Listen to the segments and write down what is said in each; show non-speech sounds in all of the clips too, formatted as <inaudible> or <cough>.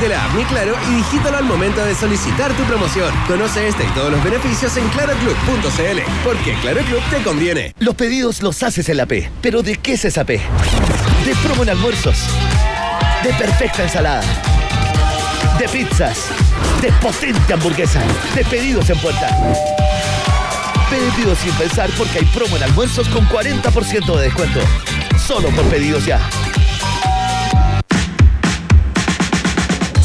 de la app Mi Claro y digítalo al momento de solicitar tu promoción. Conoce este y todos los beneficios en claroclub.cl, porque Claro Club te conviene. Los pedidos los haces en la P, pero ¿de qué es esa P? De promo en almuerzos, de perfecta ensalada, de pizzas, de potente hamburguesa, de pedidos en puerta. Pedidos sin pensar porque hay promo en almuerzos con 40% de descuento. Solo por pedidos ya.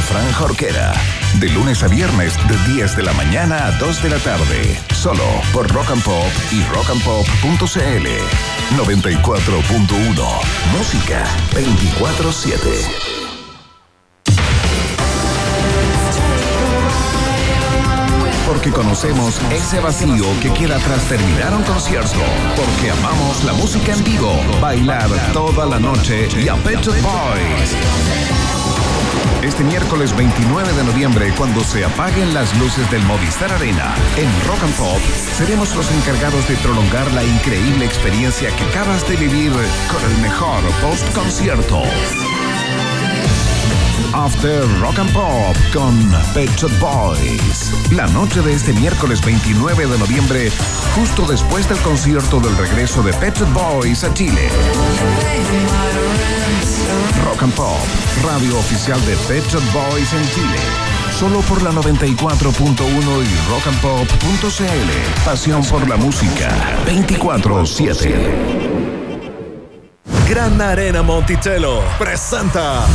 Fran Jorquera. De lunes a viernes de 10 de la mañana a 2 de la tarde. Solo por Rock and Pop y rockandpop.cl. 94.1. Música 24-7. Porque conocemos ese vacío que queda tras terminar un concierto. Porque amamos la música en vivo, bailar toda la noche y a Pet Boys. Este miércoles 29 de noviembre, cuando se apaguen las luces del Movistar Arena en Rock and Pop, seremos los encargados de prolongar la increíble experiencia que acabas de vivir con el mejor post-concierto. After Rock and Pop con Pet Shop Boys. La noche de este miércoles 29 de noviembre, justo después del concierto del regreso de Pet Shop Boys a Chile. Rock and Pop, radio oficial de Pet Shop Boys en Chile. Solo por la 94.1 y rockandpop.cl. Pasión por la música. 24-7. Gran Arena Monticello presenta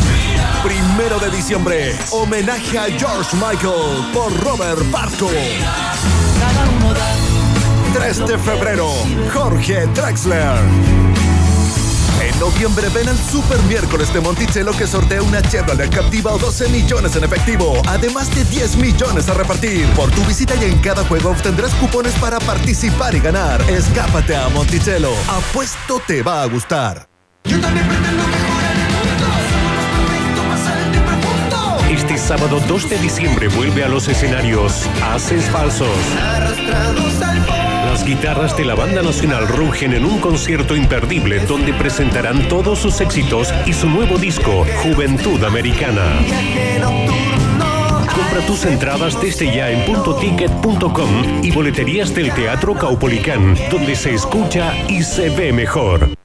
Primero de diciembre, homenaje a George Michael por Robert Barco. 3 de febrero, Jorge Drexler. En noviembre ven al Super Miércoles de Monticello que sortea una Chevrolet Captiva o 12 millones en efectivo, además de 10 millones a repartir. Por tu visita y en cada juego obtendrás cupones para participar y ganar. Escápate a Monticello. Apuesto te va a gustar. Este sábado 2 de diciembre vuelve a los escenarios Haces Falsos. Las guitarras de la banda nacional rugen en un concierto imperdible donde presentarán todos sus éxitos y su nuevo disco, Juventud Americana. Compra tus entradas desde ya en puntoticket.com y boleterías del Teatro Caupolicán, donde se escucha y se ve mejor.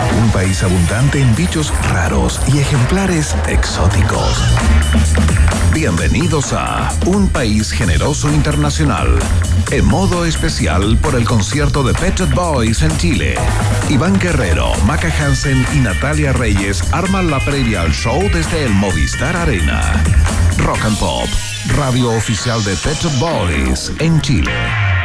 Un país abundante en bichos raros y ejemplares exóticos. Bienvenidos a Un País Generoso Internacional. En modo especial por el concierto de Pet Boys en Chile. Iván Guerrero, Maca Hansen y Natalia Reyes arman la previa al show desde el Movistar Arena. Rock and Pop, radio oficial de Pet Boys en Chile.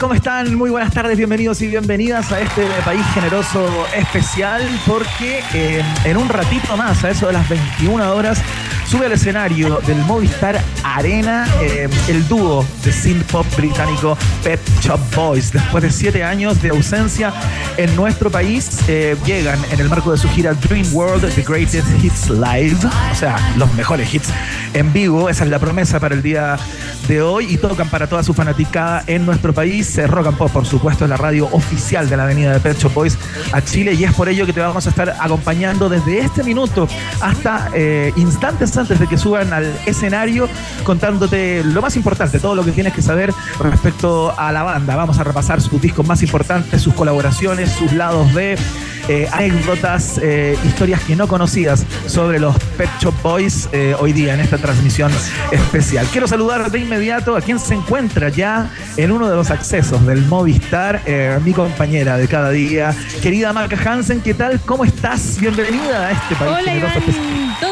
¿Cómo están? Muy buenas tardes, bienvenidos y bienvenidas a este país generoso especial porque eh, en un ratito más, a eso de las 21 horas, sube al escenario del Movistar Arena eh, el dúo de synth pop británico Pet Shop Boys. Después de siete años de ausencia en nuestro país, eh, llegan en el marco de su gira Dream World The Greatest Hits Live, o sea, los mejores hits en vivo. Esa es la promesa para el día de hoy y tocan para toda su fanaticada en nuestro país. Eh, Rock and Pop, por supuesto, es la radio oficial de la avenida de Pet Shop Boys a Chile y es por ello que te vamos a estar acompañando desde este minuto hasta eh, instantes antes de que suban al escenario contándote lo más importante, todo lo que tienes que saber respecto a la banda. Vamos a repasar sus discos más importantes, sus colaboraciones, sus lados B. eh, anécdotas, eh, historias que no conocías sobre los Pet Shop Boys eh, hoy día en esta transmisión especial. Quiero saludar de inmediato a quien se encuentra ya en uno de los accesos del Movistar, mi compañera de cada día, querida Marca Hansen, ¿qué tal? ¿Cómo estás? Bienvenida a este país. Hola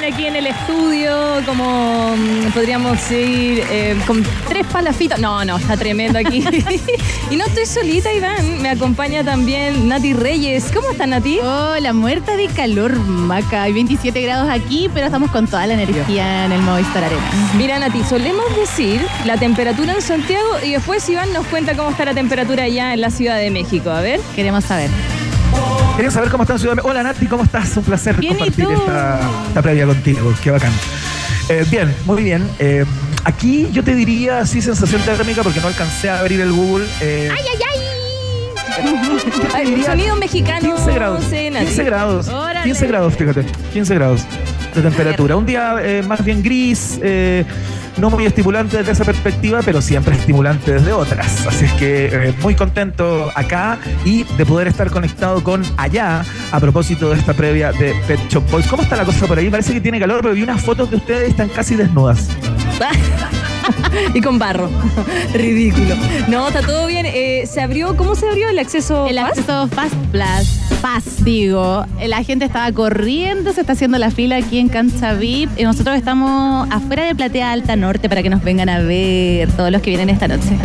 bien, aquí en el estudio, como mm, podríamos ir con tres palafitas. No, no, está tremendo aquí. <laughs> y no estoy solita, Iván, me acompaña también Nati Reyes. ¿Cómo estás, Nati? Hola, muerta de calor, Maca. Hay 27 grados aquí, pero estamos con toda la energía en el Movistar Arena. Mira, Nati, solemos decir la temperatura en Santiago y después Iván nos cuenta cómo está la temperatura allá en la Ciudad de México. A ver. Queremos saber. Queremos saber cómo está en Ciudad de México. Hola, Nati, ¿cómo estás? Un placer compartir esta, previa contigo. Qué bacán. Eh, bien, muy bien. Eh, aquí yo te diría así sensación térmica porque no alcancé a abrir el Google. Eh, ¡Ay, ay, ay! <laughs> Sonido mexicano. 15 grados. 15 grados. 15 grados, fíjate. 15 grados de temperatura. Un día eh, más bien gris, eh, no muy estimulante desde esa perspectiva, pero siempre estimulante desde otras. Así es que eh, muy contento acá y de poder estar conectado con allá a propósito de esta previa de Pet Shop Boys. ¿Cómo está la cosa por ahí? Parece que tiene calor, pero vi unas fotos de ustedes están casi desnudas. <laughs> <laughs> y con barro. <laughs> Ridículo. No, está todo bien. Eh, ¿Se abrió? ¿Cómo se abrió el acceso El acceso Fast Plus. Fast, digo. La gente estaba corriendo, se está haciendo la fila aquí en Cancha VIP. Y nosotros estamos afuera de Platea Alta Norte para que nos vengan a ver todos los que vienen esta noche.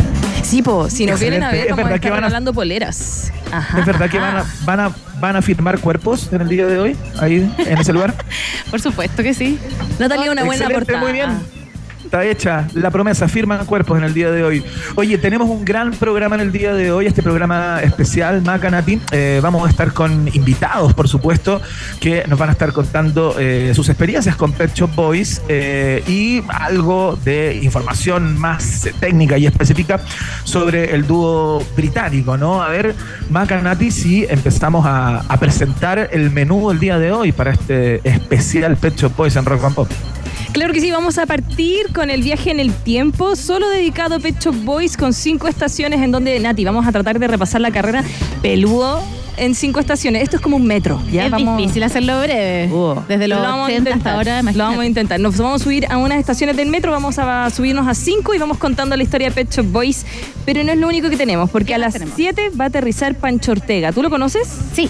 Sí, po, si nos vienen a ver, vamos a estar hablando poleras. ¿Es verdad que van a, van, a, van a firmar cuerpos en el día de hoy, ahí, en ese lugar? <laughs> Por supuesto que sí. Natalia, una buena portada. Muy bien está hecha la promesa, firman cuerpos en el día de hoy. Oye, tenemos un gran programa en el día de hoy, este programa especial, Macanati. Eh, vamos a estar con invitados, por supuesto, que nos van a estar contando eh, sus experiencias con Pet Shop Boys eh, y algo de información más técnica y específica sobre el dúo británico, ¿no? A ver, Macanati, si empezamos a, presentar el menú del día de hoy para este especial Pet Shop Boys en Rock and Pop. Claro que sí, vamos a partir con el viaje en el tiempo, solo dedicado a Pet Shop Boys con cinco estaciones en donde, Nati, vamos a tratar de repasar la carrera peludo en cinco estaciones. Esto es como un metro. ¿ya? Es difícil hacerlo breve. Uh. Desde los lo 80 hasta ahora, Lo vamos a intentar. Nos vamos a subir a unas estaciones del metro, vamos a subirnos a cinco y vamos contando la historia de Pet Shop Boys. Pero no es lo único que tenemos, porque a las siete va a aterrizar Pancho Ortega. ¿Tú lo conoces? Sí.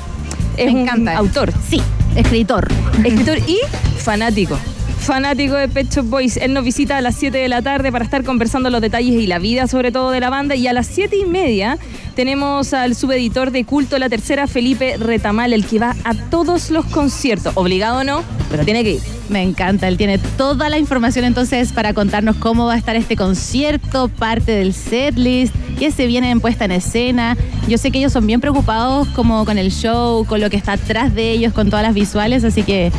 Es un autor. Sí, escritor. Escritor y fanático fanático de Pet Boys. Él nos visita a las 7 de la tarde para estar conversando los detalles y la vida, sobre todo, de la banda. Y a las 7 y media tenemos al subeditor de culto La Tercera, Felipe Retamal, el que va a todos los conciertos. Obligado o no, pero tiene que ir. Me encanta, él tiene toda la información entonces para contarnos cómo va a estar este concierto, parte del setlist, qué se viene en puesta en escena. Yo sé que ellos son bien preocupados como con el show, con lo que está atrás de ellos, con todas las visuales, así que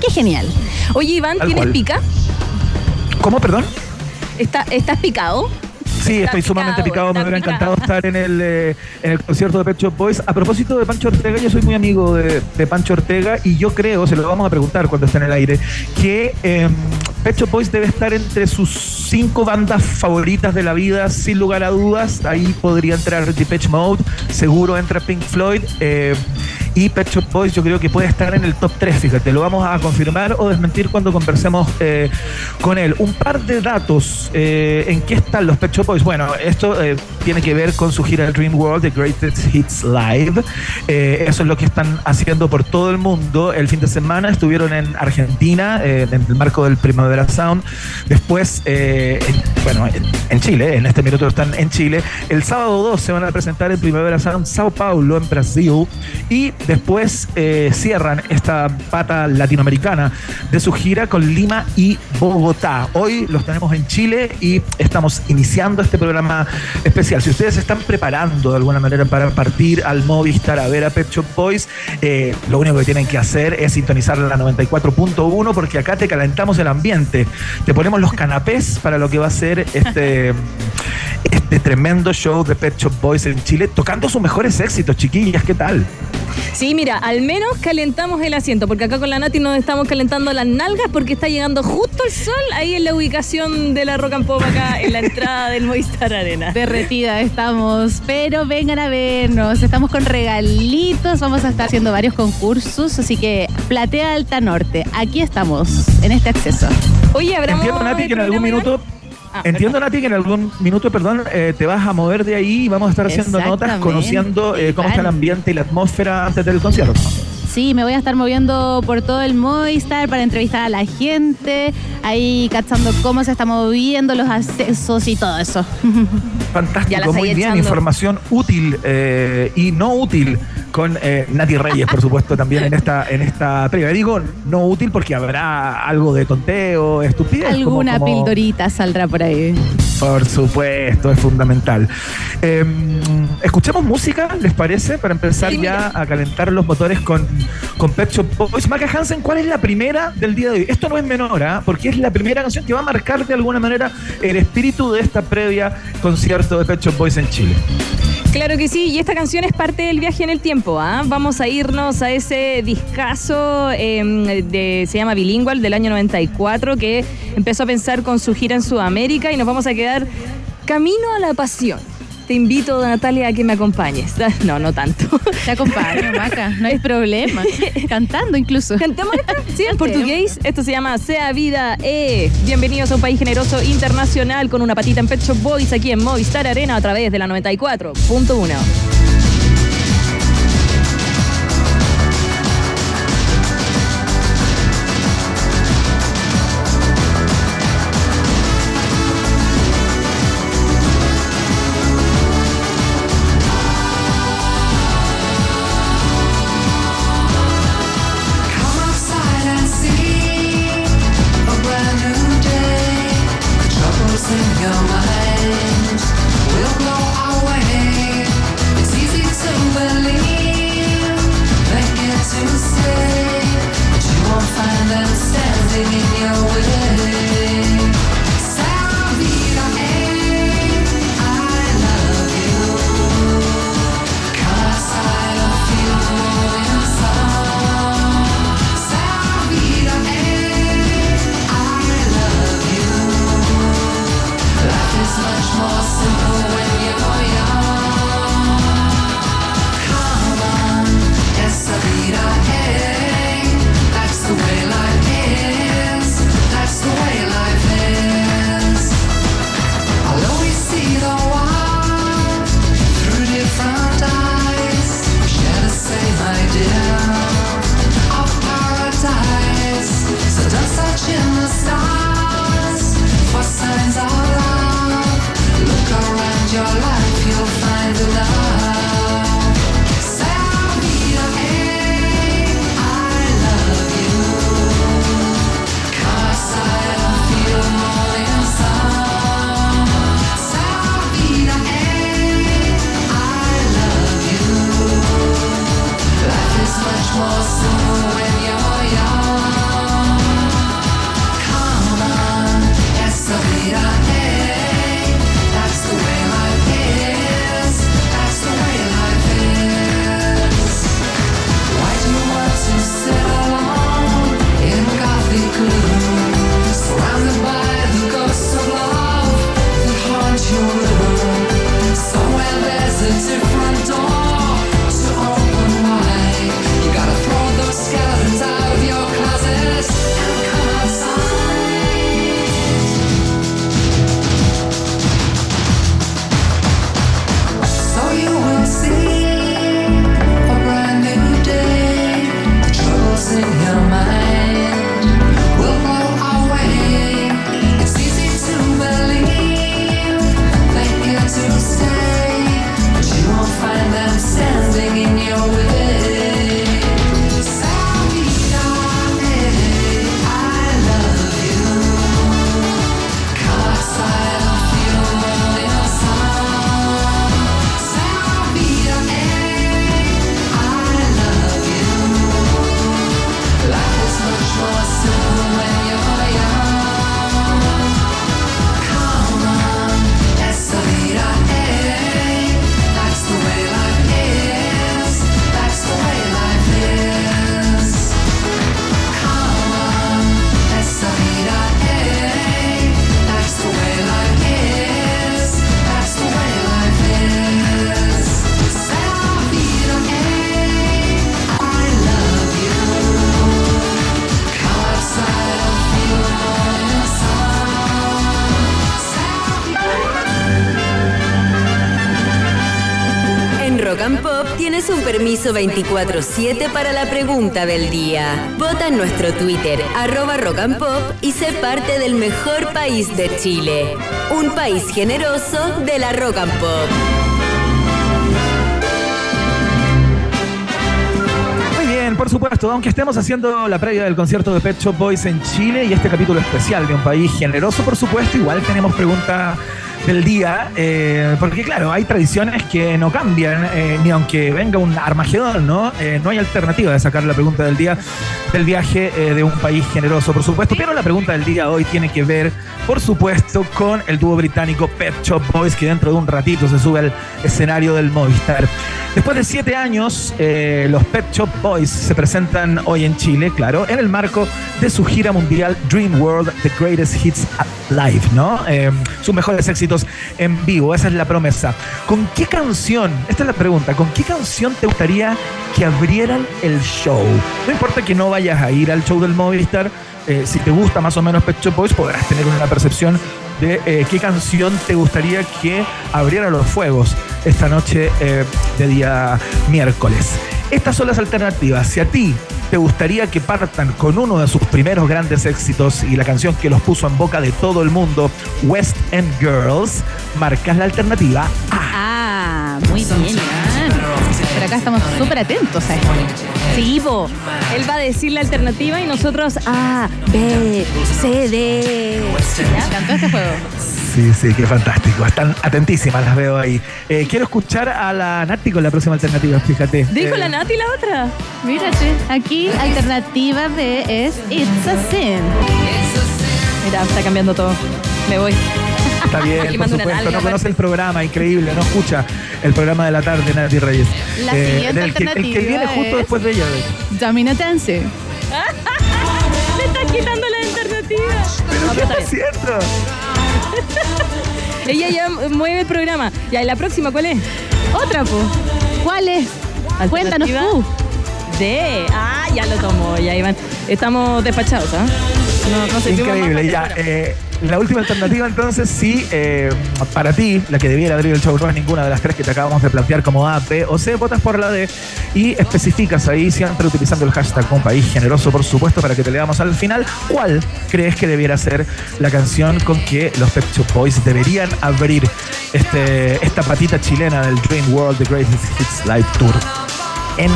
qué genial. Oye, Iván, ¿tienes pica? ¿Cómo, perdón? ¿Estás picado? Sí, estoy sumamente picado. Me hubiera encantado estar en el, eh, en el concierto de Pet Shop Boys. A propósito de Pancho Ortega, yo soy muy amigo de, Pancho Ortega y yo creo, se lo vamos a preguntar cuando esté en el aire, que eh, Pet Shop Boys debe estar entre sus cinco bandas favoritas de la vida, sin lugar a dudas. Ahí podría entrar Depeche Mode, seguro entra Pink Floyd. Eh, y Pet Shop Boys yo creo que puede estar en el top 3, fíjate, lo vamos a confirmar o desmentir cuando conversemos eh, con él. Un par de datos, eh, ¿en qué están los Pet Shop Boys? Bueno, esto eh, tiene que ver con su gira Dream World, The Greatest Hits Live. eso es lo que están haciendo por todo el mundo. El fin de semana estuvieron en Argentina, en el marco del Primavera Sound. Después, bueno, en, Chile, en este minuto están en Chile. El sábado 2 se van a presentar en Primavera Sound Sao Paulo, en Brasil. Y Después eh, cierran esta pata latinoamericana de su gira con Lima y Bogotá. Hoy los tenemos en Chile y estamos iniciando este programa especial. Si ustedes se están preparando de alguna manera para partir al Movistar a ver a Pet Shop Boys, eh, lo único que tienen que hacer es sintonizar la 94.1 porque acá te calentamos el ambiente. Te ponemos los canapés para lo que va a ser este <laughs> este tremendo show de Pet Shop Boys en Chile, tocando sus mejores éxitos, chiquillas, ¿qué tal? Sí, mira, al menos calentamos el asiento, porque acá con la Nati nos estamos calentando las nalgas porque está llegando justo el sol ahí en la ubicación de la Rock and Pop acá en la entrada del Movistar Arena. <laughs> Derretida estamos, pero vengan a vernos. Estamos con regalitos, vamos a estar haciendo varios concursos, así que Platea Alta Norte, aquí estamos, en este acceso. Oye, habrá Entiendo, Nati, que en algún minuto. Ah, Entiendo, Nati, que en algún minuto, perdón, eh, te vas a mover de ahí y vamos a estar haciendo notas, conociendo eh, cómo está el ambiente y la atmósfera antes del concierto. Sí, me voy a estar moviendo por todo el Movistar para entrevistar a la gente, ahí cachando cómo se están moviendo los accesos y todo eso. <laughs> Fantástico, muy bien, echando. información útil eh, y no útil con eh, Nati Reyes, por supuesto, también en esta en esta previa. Digo no útil porque habrá algo de tonteo, estupidez. Alguna como- pildorita saldrá por ahí. Por supuesto, es fundamental. Eh, Escuchemos música, ¿les parece? Para empezar Sí, ya a calentar los motores con, con Pet Shop Boys. Maca Hansen, ¿cuál es la primera del día de hoy? Esto no es menor, ¿ah? porque es la primera canción que va a marcar de alguna manera el espíritu de esta previa concierto de Pet Shop Boys en Chile. Claro que sí, y esta canción es parte del viaje en el tiempo. ¿Ah? Vamos a irnos a ese discazo eh, de, se llama Bilingual del año 94, que empezó a pensar con su gira en Sudamérica y nos vamos a quedar camino a la pasión. Te invito, Natalia, a que me acompañes. <laughs> No, no tanto. Te acompaño, Maca, no hay problema. <laughs> Cantando incluso. ¿Cantemos esta? Sí, en portugués. Esto se llama Sea Vida E. Bienvenidos a un país generoso internacional con una patita en Pet Shop Boys aquí en Movistar Arena a través de la 94.1. Tienes un permiso 24-7 para la pregunta del día. Vota en nuestro Twitter, arroba rock and pop, y sé parte del mejor país de Chile. Un país generoso de la rock and pop. Muy bien, por supuesto, aunque estemos haciendo la previa del concierto de Pet Shop Boys en Chile y este capítulo especial de un país generoso, por supuesto, igual tenemos pregunta del día, eh, porque claro, hay tradiciones que no cambian, eh, ni aunque venga un Armagedón, ¿no? Eh, no hay alternativa de sacar la pregunta del día del viaje de un país generoso, por supuesto, pero la pregunta del día hoy tiene que ver, por supuesto, con el dúo británico Pet Shop Boys, que dentro de un ratito se sube al escenario del Movistar. Después de siete años, los Pet Shop Boys se presentan hoy en Chile, claro, en el marco de su gira mundial Dream World, The Greatest Hits Live, ¿no? Sus mejores éxitos en vivo, esa es la promesa. ¿Con qué canción, esta es la pregunta, ¿con qué canción te gustaría que abrieran el show? No importa que no vayas a ir al show del Movistar, eh, si te gusta más o menos Pet Shop Boys, podrás tener una percepción de eh, qué canción te gustaría que abriera los fuegos esta noche eh, de día miércoles. Estas son las alternativas. Si a ti te gustaría que partan con uno de sus primeros grandes éxitos y la canción que los puso en boca de todo el mundo, West End Girls, marcas la alternativa Ah, muy bien, acá estamos súper atentos a esto. Sí, po. Él va a decir la alternativa y nosotros A, B, C, D. Me encantó este juego. Sí, sí, qué fantástico. Están atentísimas, las veo ahí. Eh, quiero escuchar a la Nati con la próxima alternativa, fíjate. Dijo Eh, la Nati la otra. Mírate, aquí alternativa B es It's a Sin. Mira, está cambiando todo. Me voy. Está bien, por supuesto. No conoce el programa, increíble. No escucha el programa de la tarde, Nati Reyes. La siguiente el, que, el que alternativa viene justo es- después de ella. de. Domino Dance. Le <laughs> estás quitando la alternativa. No, pero está bien. Es cierto. <laughs> Ella ya mueve el programa. Ya, ¿y la próxima cuál es? Otra, po. ¿Cuál es? Cuéntanos tú. D. Ah, ya lo tomó, ya Iván. Estamos despachados, ¿ah? No, no sé Increíble. Ya, eh, la última alternativa, entonces, sí, eh, para ti, la que debiera abrir el show no es ninguna de las tres que te acabamos de plantear como A, B o C, votas por la D y especificas ahí, siempre utilizando el hashtag un país generoso, por supuesto, para que te leamos al final. ¿Cuál crees que debiera ser la canción con que los Pet Shop Boys deberían abrir este, esta patita chilena del Dream World The Greatest Hits Live Tour? En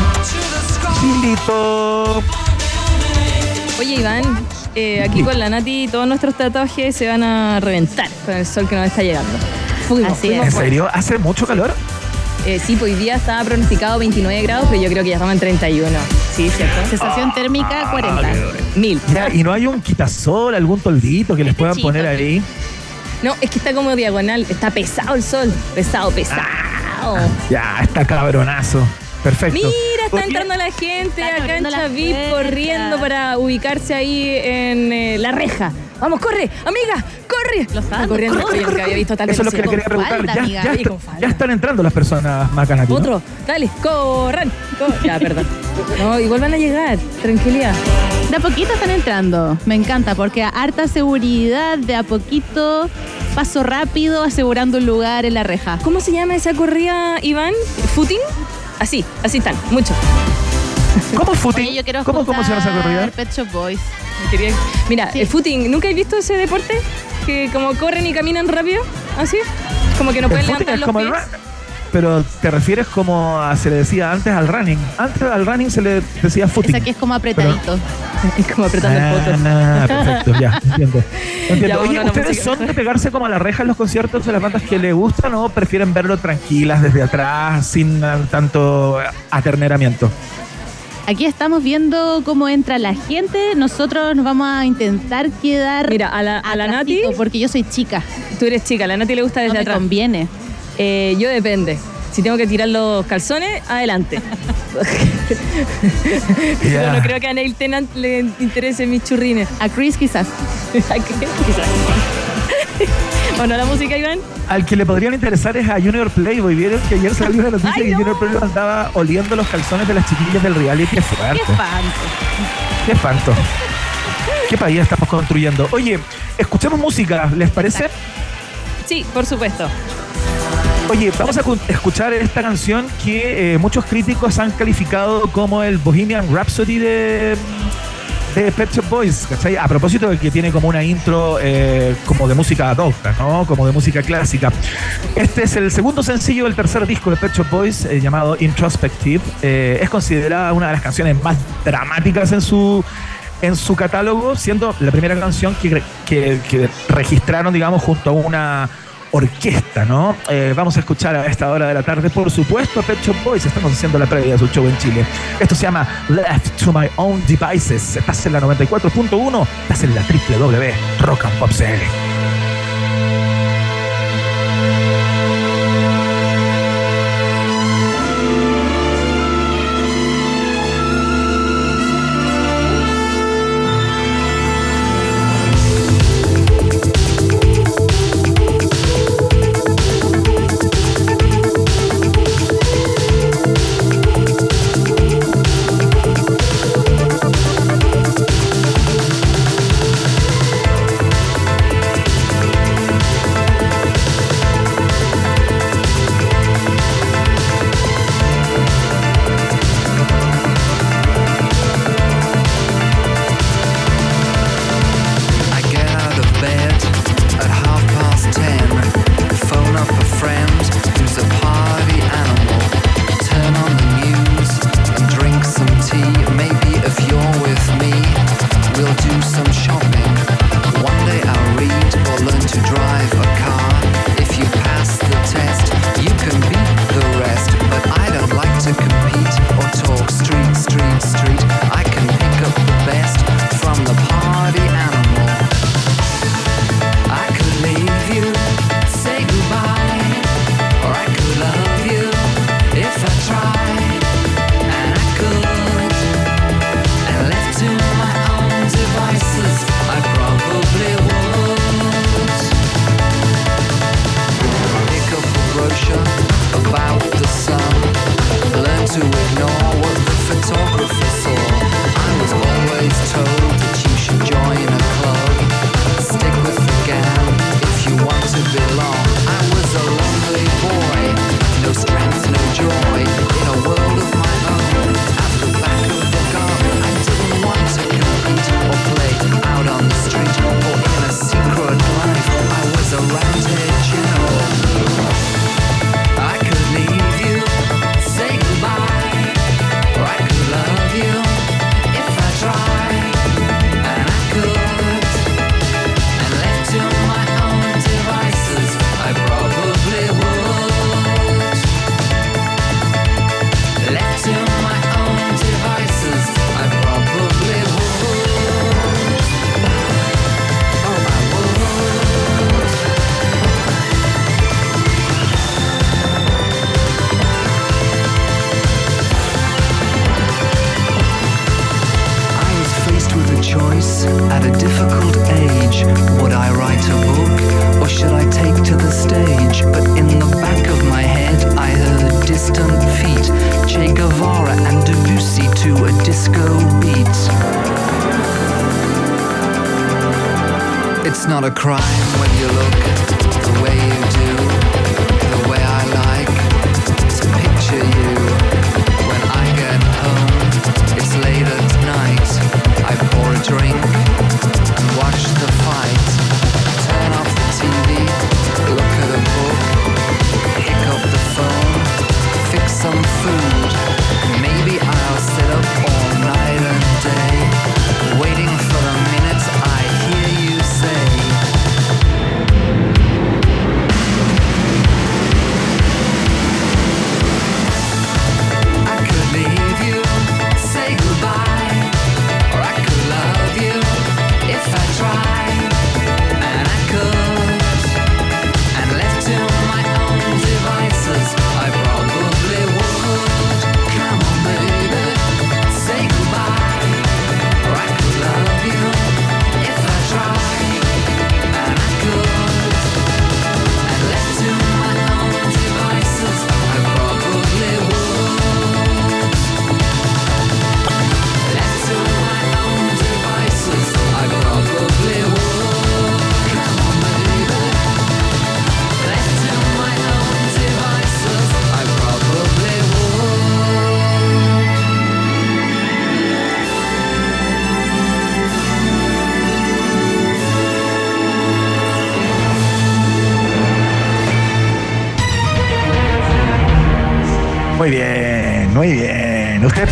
Chilito. Oye, Iván, eh, aquí con la Nati todos nuestros tatuajes se van a reventar con el sol que nos está llegando. Fuimos, Así fuimos ¿En serio? ¿Hace mucho calor? Eh, sí, pues hoy día estaba pronosticado 29 grados, pero yo creo que ya estamos en 31. Sí, ¿cierto? Sensación Ah, térmica 40. Mil. Ya, ¿Y no hay un quitasol, algún toldito que les puedan Techito. poner ahí? No, es que está como diagonal. Está pesado el sol. Pesado, pesado. Ya, está cabronazo. Perfecto. Mira, está entrando la gente la Chavip puerta. corriendo para ubicarse ahí en eh, la reja. Vamos, corre, amiga, corre. Los fans, corriendo, corre, yo nunca había visto tal Eso es lo que le quería preguntar. falda, ya, amiga. ya está- están entrando las personas macanas. ¿no? Otro, dale, corran. cor- Ya, perdón. No, igual van a llegar, tranquilidad. De a poquito están entrando. Me encanta porque a harta seguridad, de a poquito, paso rápido, asegurando un lugar en la reja. ¿Cómo se llama esa corrida, Iván? ¿Footing? Así, así están, mucho. ¿Cómo footing? Oye, yo quiero ¿Cómo, ¿Cómo se llama esa corrida? Pet Shop Boys. Quería- Mira, Sí. el footing, ¿nunca has visto ese deporte? Que como corren y caminan rápido, así. Como que no El pueden levantar es los como pies. Pero te refieres como a- se le decía antes al running. Antes al running se le decía footing. Esa aquí es como apretadito. <laughs> Es como apretando el poto. Ah, perfecto, ya, <laughs> entiendo. Entiendo. Ya, Oye, ¿ustedes son de pegarse como a la reja en los conciertos de las bandas que les gustan o prefieren verlo tranquilas desde atrás, sin ah, tanto aterneramiento? Aquí estamos viendo cómo entra la gente. Nosotros nos vamos a intentar quedar. Mira, a la, a la Nati, Porque yo soy chica. tú eres chica, a la Nati le gusta No desde me atrás. conviene. Eh, yo depende. Si tengo que tirar los calzones, adelante. Pero <laughs> Ya. no creo que a Neil Tennant le interesen mis churrines. A Chris quizás. <laughs> ¿A qué? Quizás. <laughs> Bueno, la música, Iván. Al que le podrían interesar es a Junior Playboy. ¿Vieron que ayer salió una noticia Ay, que no. Junior Playboy andaba oliendo los calzones de las chiquillas del reality? Qué fuerte. Qué espanto. Qué espanto. ¿Qué país estamos construyendo? Oye, escuchemos música, ¿les parece? Sí, por supuesto. Oye, vamos a escuchar esta canción que eh, muchos críticos han calificado como el Bohemian Rhapsody de, de Pet Shop Boys, ¿cachai? A propósito de que tiene como una intro eh, como de música adulta, ¿no? Como de música clásica. Este es el segundo sencillo del tercer disco de Pet Shop Boys, eh, llamado Introspective. Es considerada una de las canciones más dramáticas en su en su catálogo, siendo la primera canción que, que, que registraron, digamos, junto a una orquesta, ¿no? Eh, vamos a escuchar a esta hora de la tarde, por supuesto, a Pet Boys. Estamos haciendo la previa de su show en Chile. Esto se llama Left to My Own Devices. Estás en la 94.1, estás en la www.rockandpop.cl.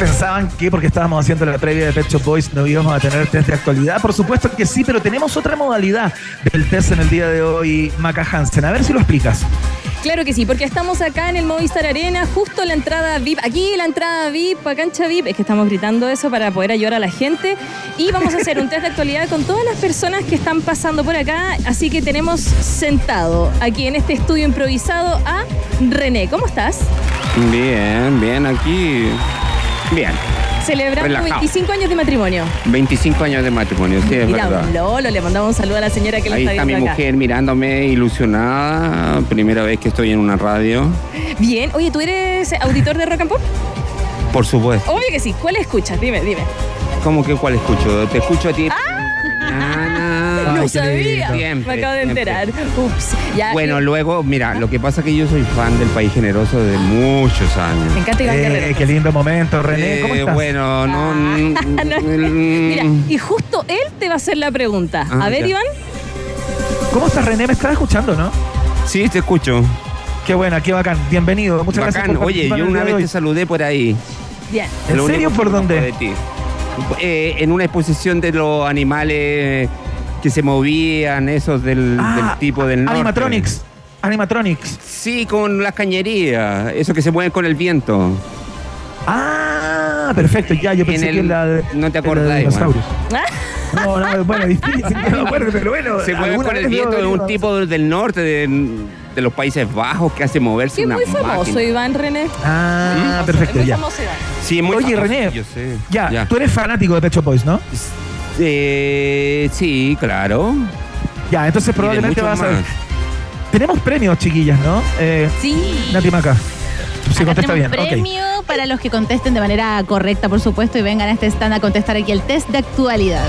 pensaban que porque estábamos haciendo la previa de Pet Shop Boys no íbamos a tener test de actualidad? Por supuesto que sí, pero tenemos otra modalidad del test en el día de hoy, Maca Hansen. A ver si lo explicas. Claro que sí, porque estamos acá en el Movistar Arena, justo la entrada VIP, aquí la entrada VIP, a cancha VIP, es que estamos gritando eso para poder ayudar a la gente. Y vamos a hacer un test de actualidad con todas las personas que están pasando por acá. Así que tenemos sentado aquí en este estudio improvisado a René. ¿Cómo estás? Bien, bien, aquí. Bien. Celebrando Relajado. 25 años de matrimonio. 25 años de matrimonio, sí, es Mira, verdad. un Lolo, le mandamos un saludo a la señora que lo Ahí está está mi acá. mujer mirándome ilusionada. Primera vez que estoy en una radio. Bien, oye, ¿tú eres auditor de Rock and Pop? Por supuesto. Obvio que sí. ¿Cuál escuchas? Dime, dime. ¿Cómo que cuál escucho? Te escucho a ti. Ah, no sabía. Siempre, Me acabo de siempre. enterar. Ups. Ya, Bueno, luego, mira, lo que pasa es que yo soy fan del País Generoso de muchos años. me encanta Iván Guerrero. Eh, qué lindo momento, René. ¿Cómo Eh, bueno, <laughs> no. No, Mira, y justo él te va a hacer la pregunta. Ah, a ver, ya. Iván. ¿Cómo estás, René? ¿Me estás escuchando, no? Sí, te escucho. Qué buena, qué bacán. Bienvenido. Muchas gracias por Oye, yo una vez te saludé por ahí. Bien. ¿En serio? ¿Por dónde? Eh, en una exposición de los animales que se movían, esos del, Ah, del tipo del norte. Animatronics. Animatronics. Sí, con las cañerías, esos que se mueven con el viento. Ah, perfecto. Ya, yo pensé En que la de. no te acordás, dinosaurios. Ah, <laughs> No, no, bueno, difícil que me acuerde, pero bueno. Se mueven alguna con el viento de un tipo del norte, de, de los Países Bajos, que hace moverse Sí, una muy famoso, máquina. Iván René. Ah, Es perfecto, muy ya. famoso, Iván. Sí, muy Oye, famoso, René, yo sé. Ya, tú eres fanático de Pecho Boys, ¿no? Eh, sí, claro. Ya, entonces probablemente vas a. más. Tenemos premios, chiquillas, ¿no? Eh, Sí. Nati Maca. Si Acá contesta bien. premio para los que contesten de manera correcta, por supuesto, y vengan a este stand a contestar aquí el test de actualidad.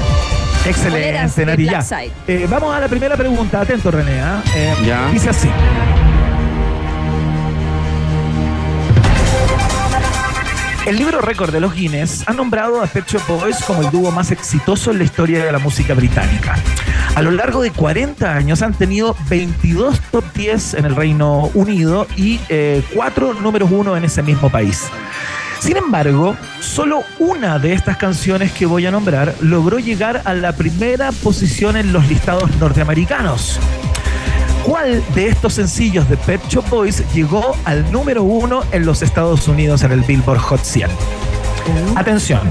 Excelente, Nati. Ya. Eh, vamos a la primera pregunta. Atento, René. ¿ah? Eh, Ya. Dice así. El libro récord de los Guinness ha nombrado a Pet Shop Boys como el dúo más exitoso en la historia de la música británica. A lo largo de 40 años han tenido 22 top 10 en el Reino Unido y 4 números 1 en ese mismo país. Sin embargo, solo una de estas canciones que voy a nombrar logró llegar a la primera posición en los listados norteamericanos. ¿Cuál de estos sencillos de Pet Shop Boys llegó al número uno en los Estados Unidos en el Billboard Hot 100? Atención.